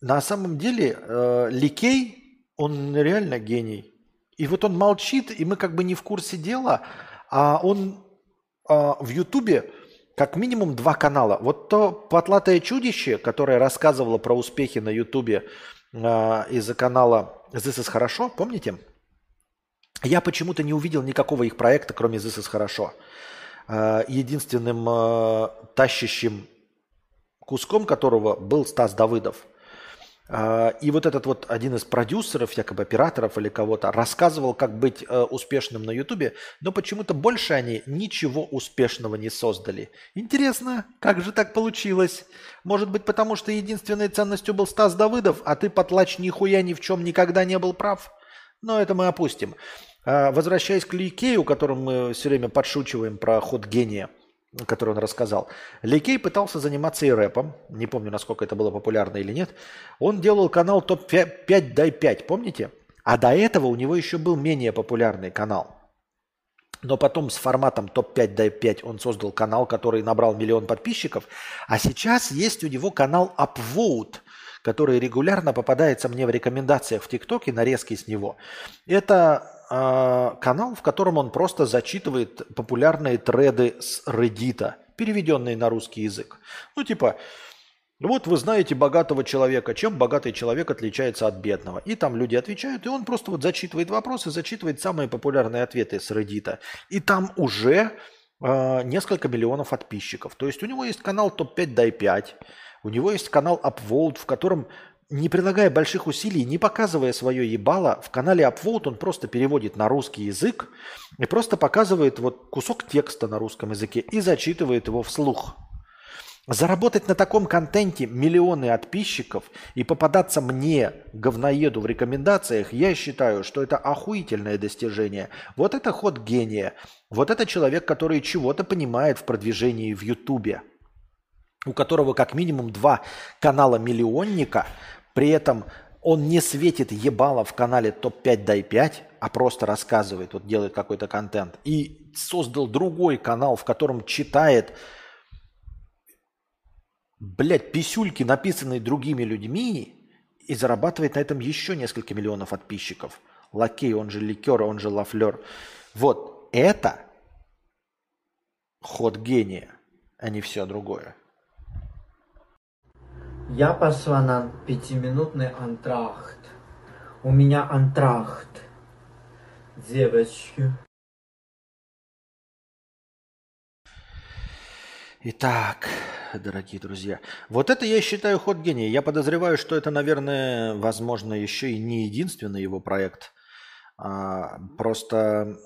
На самом деле э, Ликей, он реально гений. И вот он молчит, и мы как бы не в курсе дела, а он э, в Ютубе как минимум два канала. Вот то «Потлатое чудище», которое рассказывало про успехи на Ютубе из-за канала «This is хорошо», помните? Я почему-то не увидел никакого их проекта, кроме «This is хорошо». Э, единственным э, тащащим куском которого был Стас Давыдов. Э, и вот этот вот один из продюсеров, якобы операторов или кого-то, рассказывал, как быть э, успешным на Ютубе, но почему-то больше они ничего успешного не создали. Интересно, как же так получилось? Может быть, потому что единственной ценностью был Стас Давыдов, а ты, потлач, нихуя ни в чем никогда не был прав? Но это мы опустим. Возвращаясь к Ликею, которым мы все время подшучиваем про ход гения. Который он рассказал. Ликей пытался заниматься и рэпом. Не помню, насколько это было популярно или нет. Он делал канал топ-5 дай 5, помните? А до этого у него еще был менее популярный канал. Но потом с форматом топ-5 дай 5 он создал канал, который набрал миллион подписчиков. А сейчас есть у него канал Upvote, который регулярно попадается мне в рекомендациях в ТикТоке, нарезки с него. Это э, канал, в котором он просто зачитывает популярные треды с Reddit, переведенные на русский язык. Ну, типа, вот вы знаете богатого человека, чем богатый человек отличается от бедного. И там люди отвечают, и он просто вот зачитывает вопросы, зачитывает самые популярные ответы с Reddit. И там уже э, несколько миллионов подписчиков. То есть у него есть канал топ-5 дай 5, у него есть канал Upvote, в котором не прилагая больших усилий, не показывая свое ебало, в канале Upvote он просто переводит на русский язык и просто показывает вот кусок текста на русском языке и зачитывает его вслух. Заработать на таком контенте миллионы подписчиков и попадаться мне, говноеду, в рекомендациях, я считаю, что это охуительное достижение. Вот это ход гения. Вот это человек, который чего-то понимает в продвижении в Ютубе у которого как минимум два канала миллионника, при этом он не светит ебало в канале топ-5 дай 5, а просто рассказывает, вот делает какой-то контент. И создал другой канал, в котором читает, блядь, писюльки, написанные другими людьми, и зарабатывает на этом еще несколько миллионов подписчиков. Лакей, он же ликер, он же лафлер. Вот это ход гения, а не все другое. Я пошла на пятиминутный антрахт. У меня антрахт. Девочки. Итак, дорогие друзья, вот это я считаю ход гения. Я подозреваю, что это, наверное, возможно, еще и не единственный его проект. А, просто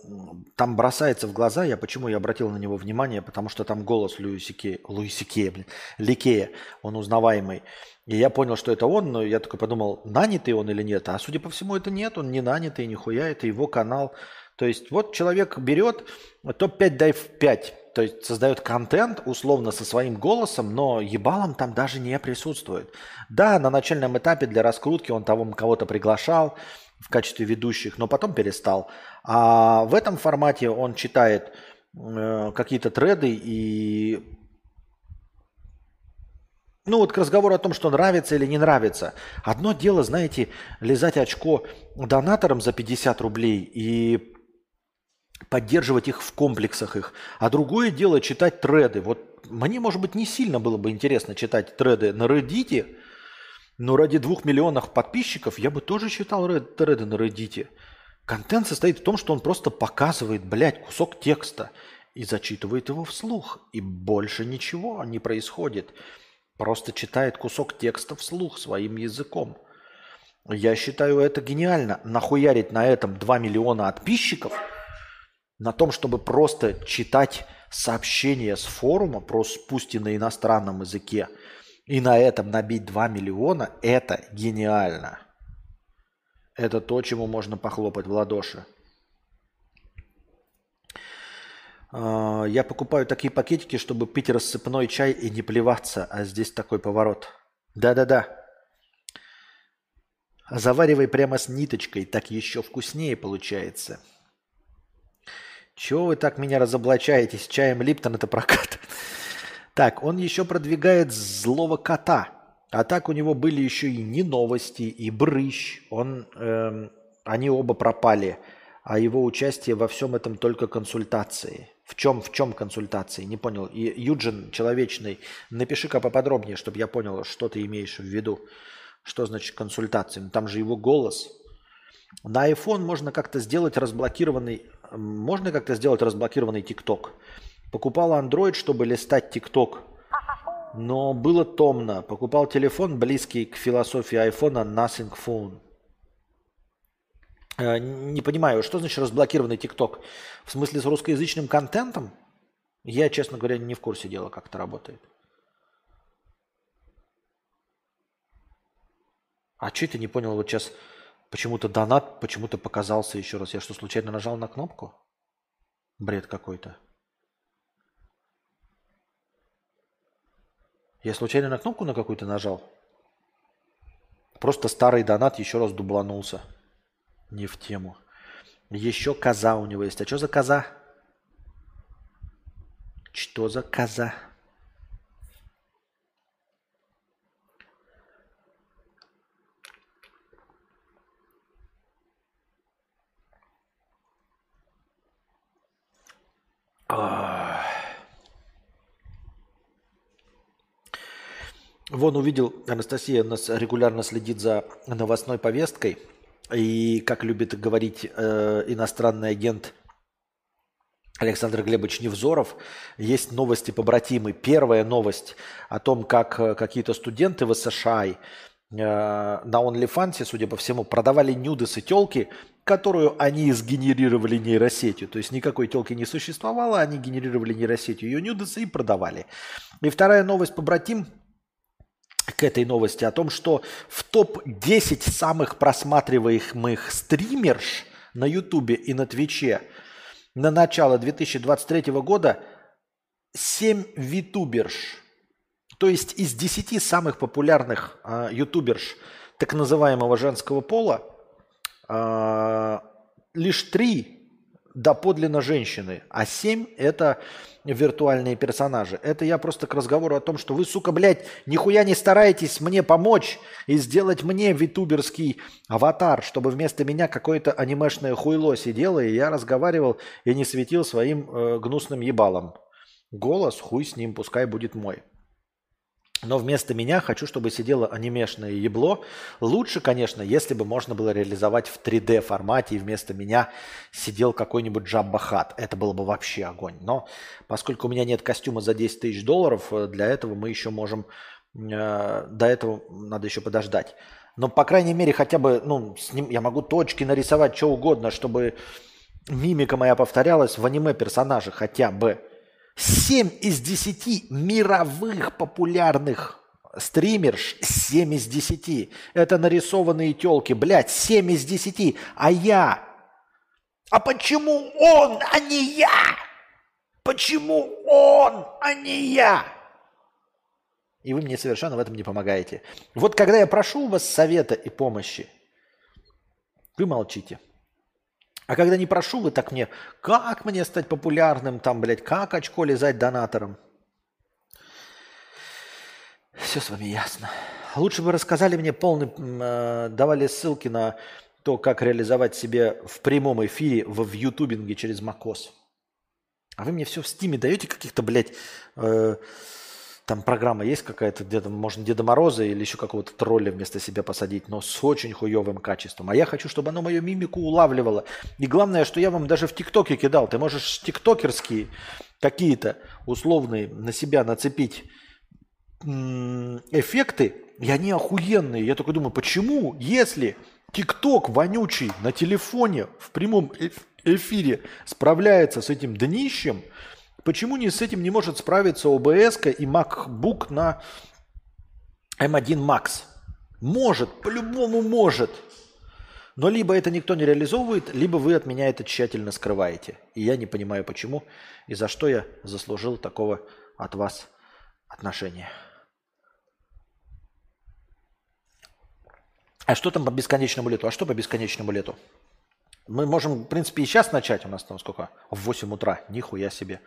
там бросается в глаза, я почему я обратил на него внимание, потому что там голос Луиси Кея, блин, Ликея, он узнаваемый. И я понял, что это он, но я такой подумал, нанятый он или нет. А судя по всему, это нет, он не нанятый, нихуя, это его канал. То есть вот человек берет топ-5 дай в 5, то есть создает контент условно со своим голосом, но ебалом там даже не присутствует. Да, на начальном этапе для раскрутки он того кого-то приглашал, в качестве ведущих, но потом перестал. А в этом формате он читает э, какие-то треды и ну вот к разговору о том, что нравится или не нравится. Одно дело, знаете, лизать очко донаторам за 50 рублей и поддерживать их в комплексах их. А другое дело читать треды. Вот мне, может быть, не сильно было бы интересно читать треды на Reddit, но ради двух миллионов подписчиков я бы тоже читал треды на Reddit. Контент состоит в том, что он просто показывает, блядь, кусок текста и зачитывает его вслух. И больше ничего не происходит. Просто читает кусок текста вслух своим языком. Я считаю это гениально. Нахуярить на этом 2 миллиона подписчиков, на том, чтобы просто читать сообщения с форума, просто пусть и на иностранном языке – и на этом набить 2 миллиона – это гениально. Это то, чему можно похлопать в ладоши. А, я покупаю такие пакетики, чтобы пить рассыпной чай и не плеваться, а здесь такой поворот. Да-да-да. Заваривай прямо с ниточкой, так еще вкуснее получается. Чего вы так меня разоблачаете? С чаем Липтон это прокат. Так, он еще продвигает злого кота. А так у него были еще и не новости, и брыщ. Он, эм, они оба пропали. А его участие во всем этом только консультации. В чем, в чем консультации? Не понял. И Юджин Человечный, напиши-ка поподробнее, чтобы я понял, что ты имеешь в виду. Что значит консультации? Ну, там же его голос. На iPhone можно как-то сделать разблокированный, можно как-то сделать разблокированный TikTok. Покупал Android, чтобы листать TikTok. Но было томно. Покупал телефон, близкий к философии айфона Nothing Phone. Э, не понимаю, что значит разблокированный ТикТок? В смысле с русскоязычным контентом? Я, честно говоря, не в курсе дела, как это работает. А что ты не понял? Вот сейчас почему-то донат почему-то показался еще раз. Я что, случайно нажал на кнопку? Бред какой-то. Я случайно на кнопку на какую-то нажал? Просто старый донат еще раз дубланулся. Не в тему. Еще коза у него есть. А что за коза? Что за коза? Вон увидел, Анастасия нас регулярно следит за новостной повесткой. И, как любит говорить э, иностранный агент Александр Глебович Невзоров, есть новости побратимы. Первая новость о том, как э, какие-то студенты в США э, на OnlyFans, судя по всему, продавали нюдесы телки, которую они сгенерировали нейросетью. То есть никакой телки не существовало, они генерировали нейросетью ее нюдесы и продавали. И вторая новость побратим – к этой новости о том, что в топ-10 самых просматриваемых стримерш на Ютубе и на Твиче на начало 2023 года 7 витуберш. То есть из 10 самых популярных э, ютуберш так называемого женского пола э, лишь 3 доподлинно женщины, а 7 это виртуальные персонажи. Это я просто к разговору о том, что вы, сука, блядь, нихуя не стараетесь мне помочь и сделать мне витуберский аватар, чтобы вместо меня какое-то анимешное хуйло сидело, и я разговаривал и не светил своим э, гнусным ебалом. Голос, хуй с ним, пускай будет мой. Но вместо меня хочу, чтобы сидело анимешное ебло. Лучше, конечно, если бы можно было реализовать в 3D формате, и вместо меня сидел какой-нибудь Джабба Хат. Это было бы вообще огонь. Но поскольку у меня нет костюма за 10 тысяч долларов, э, для этого мы еще можем... Э, до этого надо еще подождать. Но, по крайней мере, хотя бы, ну, с ним я могу точки нарисовать, что угодно, чтобы мимика моя повторялась в аниме-персонаже хотя бы. 7 из 10 мировых популярных стримерш 7 из 10. Это нарисованные телки, блядь, 7 из 10. А я? А почему он, а не я? Почему он, а не я? И вы мне совершенно в этом не помогаете. Вот когда я прошу у вас совета и помощи, вы молчите. А когда не прошу, вы так мне, как мне стать популярным, там, блядь, как очко лизать донатором? Все с вами ясно. Лучше бы рассказали мне полный, э, давали ссылки на то, как реализовать себе в прямом эфире в, в ютубинге через macOS. А вы мне все в Steam'е даете каких-то, блядь, э, там программа есть какая-то, где-то можно Деда Мороза или еще какого-то тролля вместо себя посадить, но с очень хуевым качеством. А я хочу, чтобы оно мою мимику улавливало. И главное, что я вам даже в ТикТоке кидал. Ты можешь тиктокерские какие-то условные на себя нацепить эффекты, и они охуенные. Я только думаю, почему, если ТикТок вонючий на телефоне в прямом эфире справляется с этим днищем, Почему не с этим не может справиться ОБС и MacBook на M1 Max? Может, по-любому может. Но либо это никто не реализовывает, либо вы от меня это тщательно скрываете. И я не понимаю, почему и за что я заслужил такого от вас отношения. А что там по бесконечному лету? А что по бесконечному лету? Мы можем, в принципе, и сейчас начать. У нас там сколько? В 8 утра. Нихуя себе.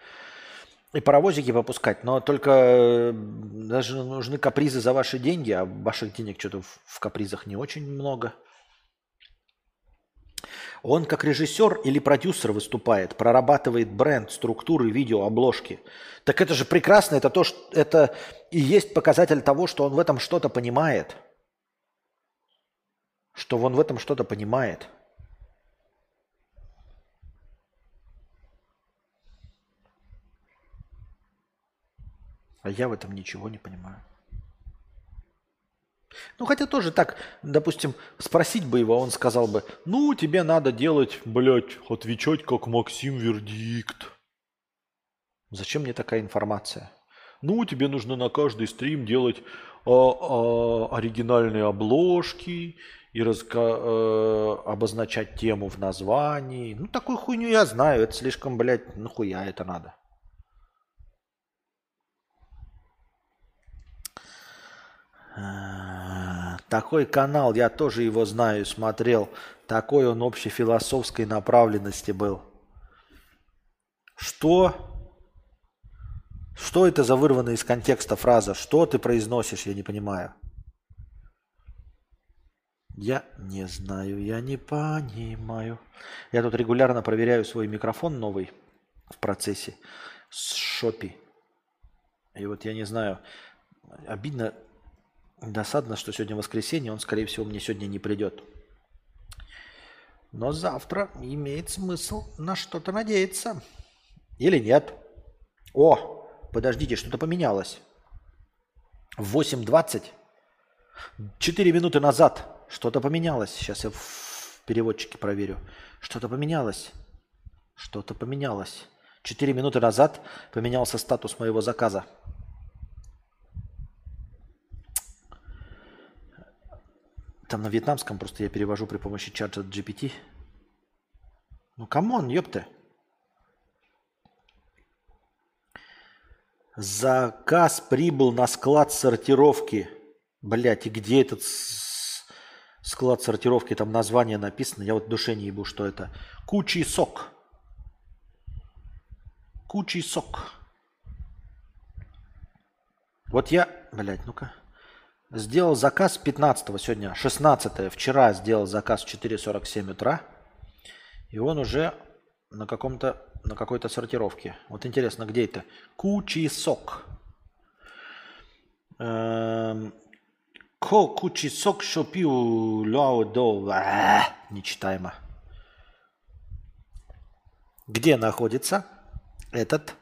И паровозики попускать. Но только э, даже нужны капризы за ваши деньги, а ваших денег что-то в капризах не очень много. Он как режиссер или продюсер выступает, прорабатывает бренд, структуры, видео, обложки. Так это же прекрасно, это то, что это и есть показатель того, что он в этом что-то понимает. Что он в этом что-то понимает. А я в этом ничего не понимаю. Ну, хотя тоже так, допустим, спросить бы его, он сказал бы, ну, тебе надо делать, блядь, отвечать как Максим Вердикт. Зачем мне такая информация? Ну, тебе нужно на каждый стрим делать а, а, оригинальные обложки и разка, а, обозначать тему в названии. Ну, такую хуйню я знаю, это слишком, блядь, нахуя это надо. Такой канал, я тоже его знаю, смотрел. Такой он общефилософской направленности был. Что? Что это за вырванная из контекста фраза? Что ты произносишь, я не понимаю. Я не знаю, я не понимаю. Я тут регулярно проверяю свой микрофон новый в процессе с Шопи. И вот я не знаю, обидно, досадно, что сегодня воскресенье, он, скорее всего, мне сегодня не придет. Но завтра имеет смысл на что-то надеяться. Или нет. О, подождите, что-то поменялось. В 8.20, 4 минуты назад, что-то поменялось. Сейчас я в переводчике проверю. Что-то поменялось. Что-то поменялось. 4 минуты назад поменялся статус моего заказа. Там на вьетнамском просто я перевожу при помощи чата GPT. Ну, come on, ёпта. Заказ прибыл на склад сортировки. Блять, и где этот склад сортировки? Там название написано. Я вот в душе не ебу, что это. Кучий сок. Кучий сок. Вот я, блядь, ну-ка. Сделал заказ 15 сегодня, 16 вчера сделал заказ в 4.47 утра. И он уже на каком-то, на какой-то сортировке. Вот интересно, где это? Кучи сок. Эм, Ко кучи сок шопиу ляо до. А, Нечитаемо. Где находится этот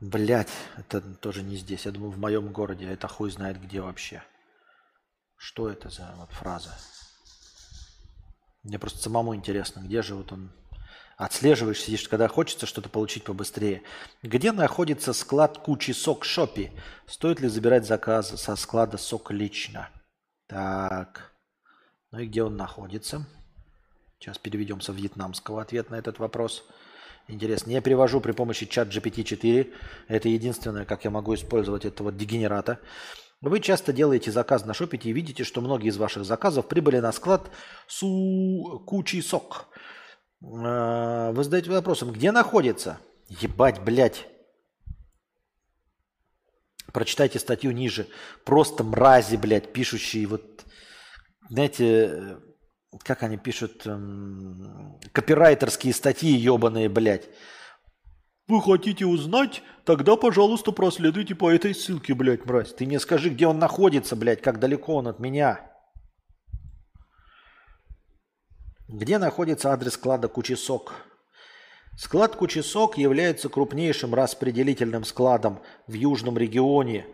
Блять, это тоже не здесь. Я думаю, в моем городе. Это хуй знает где вообще. Что это за вот фраза? Мне просто самому интересно, где же вот он отслеживаешь, сидишь, когда хочется что-то получить побыстрее. Где находится склад кучи сок шопи? Стоит ли забирать заказы со склада сок лично? Так. Ну и где он находится? Сейчас переведем со вьетнамского ответ на этот вопрос. Интересно. Я перевожу при помощи чат GPT-4. Это единственное, как я могу использовать этого дегенерата. Вы часто делаете заказ на шопите и видите, что многие из ваших заказов прибыли на склад су кучи сок. Э, Вы задаете вопросом, где находится? Ебать, блядь. Прочитайте статью ниже. Просто мрази, блядь, пишущие вот, знаете, как они пишут, эм, копирайтерские статьи ебаные, блядь. Вы хотите узнать? Тогда, пожалуйста, проследуйте по этой ссылке, блядь, мразь. Ты мне скажи, где он находится, блядь, как далеко он от меня. Где находится адрес склада Кучесок? Склад Кучесок является крупнейшим распределительным складом в южном регионе,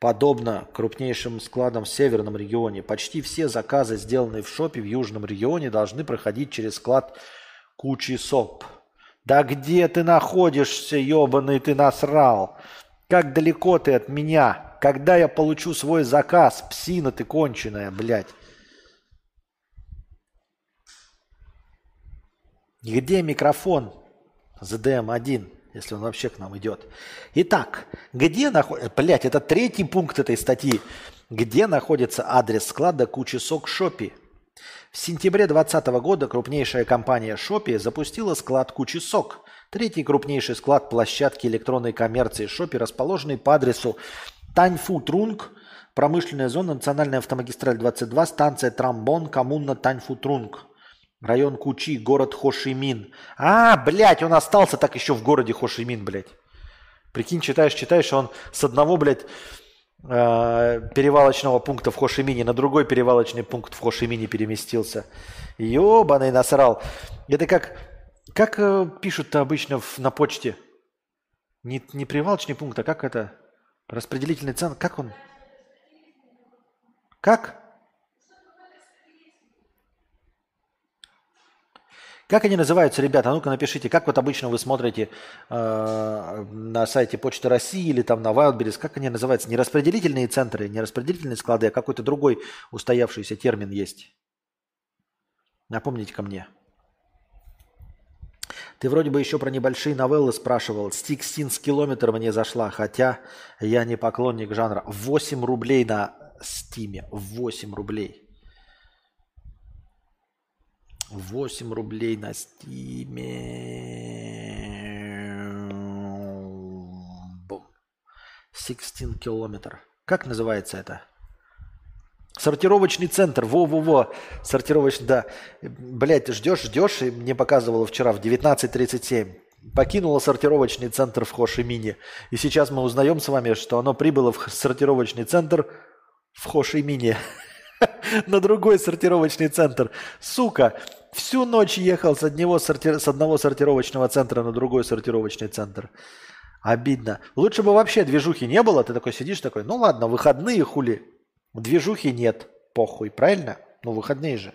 подобно крупнейшим складам в северном регионе. Почти все заказы, сделанные в шопе в южном регионе, должны проходить через склад Кучесок. Да где ты находишься, ебаный ты насрал? Как далеко ты от меня? Когда я получу свой заказ? Псина ты конченая, блядь. Где микрофон? ЗДМ-1, если он вообще к нам идет. Итак, где находится... Блядь, это третий пункт этой статьи. Где находится адрес склада кучи сок Шопи? В сентябре 2020 года крупнейшая компания Шопи запустила склад кучи сок. Третий крупнейший склад площадки электронной коммерции Шопи, расположенный по адресу Таньфу Трунг, промышленная зона, национальная автомагистраль 22, станция Трамбон, коммуна Таньфу Трунг. Район Кучи, город Хошимин. А, блядь, он остался так еще в городе Хошимин, блядь. Прикинь, читаешь, читаешь, он с одного, блядь, э, перевалочного пункта в Хошимине на другой перевалочный пункт в Хошимине переместился. Ёбаный насрал. Это как, как э, пишут-то обычно в- на почте? Не, не перевалочный пункт, а как это? Распределительный центр. Как он? Как? Как они называются, ребята? А ну-ка напишите, как вот обычно вы смотрите э, на сайте Почты России или там на Wildberries, как они называются? Не распределительные центры, не распределительные склады, а какой-то другой устоявшийся термин есть. Напомните ко мне. Ты вроде бы еще про небольшие новеллы спрашивал. Стикстинс километр мне зашла, хотя я не поклонник жанра. 8 рублей на Steam'е. 8 рублей. 8 рублей на Steam'е. Бум. 16 километр. Как называется это? Сортировочный центр, во-во-во, сортировочный, да. Блять, ждешь, ждешь, и мне показывало вчера в 19.37. Покинула сортировочный центр в Хошимине. И сейчас мы узнаем с вами, что оно прибыло в сортировочный центр в Хошимине. [laughs] На другой сортировочный центр. Сука, всю ночь ехал с одного, сорти... с одного сортировочного центра на другой сортировочный центр. Обидно. Лучше бы вообще движухи не было. Ты такой сидишь такой, ну ладно, выходные хули. Движухи нет, похуй, правильно? Ну, выходные же.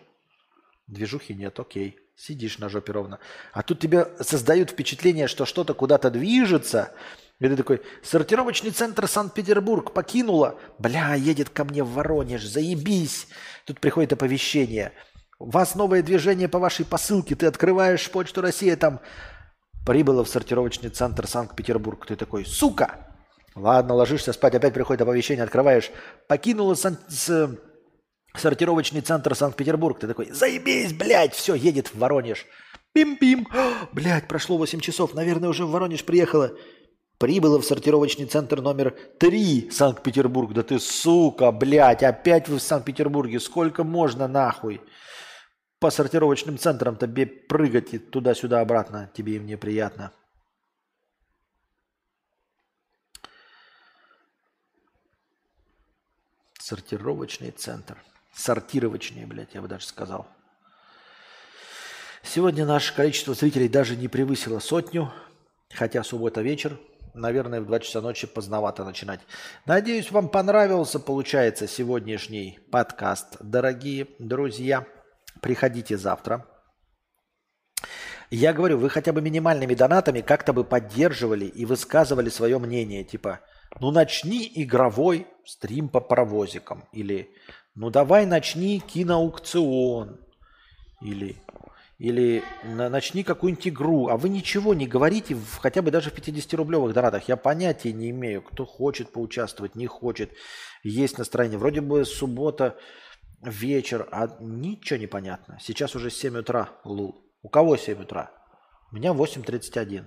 Движухи нет, окей. Сидишь на жопе ровно. А тут тебе создают впечатление, что что-то куда-то движется. И ты такой, сортировочный центр Санкт-Петербург покинула. Бля, едет ко мне в Воронеж, заебись. Тут приходит оповещение. У вас новое движение по вашей посылке. Ты открываешь почту России, там прибыло в сортировочный центр Санкт-Петербург. Ты такой, сука, Ладно, ложишься спать, опять приходит оповещение, открываешь. Покинула сан- с, сортировочный центр Санкт-Петербург. Ты такой, заебись, блядь, все, едет в Воронеж. Пим-пим. [gasps] Блядь, прошло 8 часов, наверное, уже в Воронеж приехала. Прибыла в сортировочный центр номер 3 Санкт-Петербург. Да ты сука, блядь, опять вы в Санкт-Петербурге. Сколько можно нахуй? По сортировочным центрам тебе прыгать и туда-сюда обратно. Тебе и мне приятно. Сортировочный центр. Сортировочный, блядь, я бы даже сказал. Сегодня наше количество зрителей даже не превысило сотню, хотя суббота вечер, наверное, в 2 часа ночи поздновато начинать. Надеюсь, вам понравился, получается, сегодняшний подкаст, дорогие друзья. Приходите завтра. Я говорю, вы хотя бы минимальными донатами как-то бы поддерживали и высказывали свое мнение, типа – ну начни игровой стрим по паровозикам. Или ну давай начни киноаукцион. Или, или начни какую-нибудь игру. А вы ничего не говорите, в, хотя бы даже в 50-рублевых донатах. Я понятия не имею, кто хочет поучаствовать, не хочет. Есть настроение. Вроде бы суббота, вечер, а ничего не понятно. Сейчас уже 7 утра, Лул. У кого 7 утра? У меня 8.31.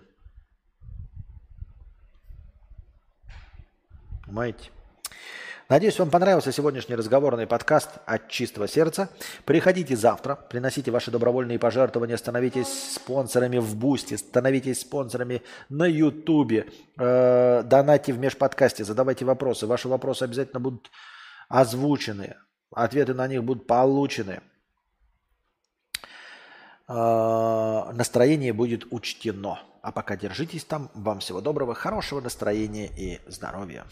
Понимаете? Надеюсь, вам понравился сегодняшний разговорный подкаст от чистого сердца. Приходите завтра, приносите ваши добровольные пожертвования, становитесь спонсорами в Boosty, становитесь спонсорами на Ютубе, э, в межподкасте, задавайте вопросы. Ваши вопросы обязательно будут озвучены, ответы на них будут получены. Э, настроение будет учтено. А пока держитесь там. Вам всего доброго, хорошего настроения и здоровья.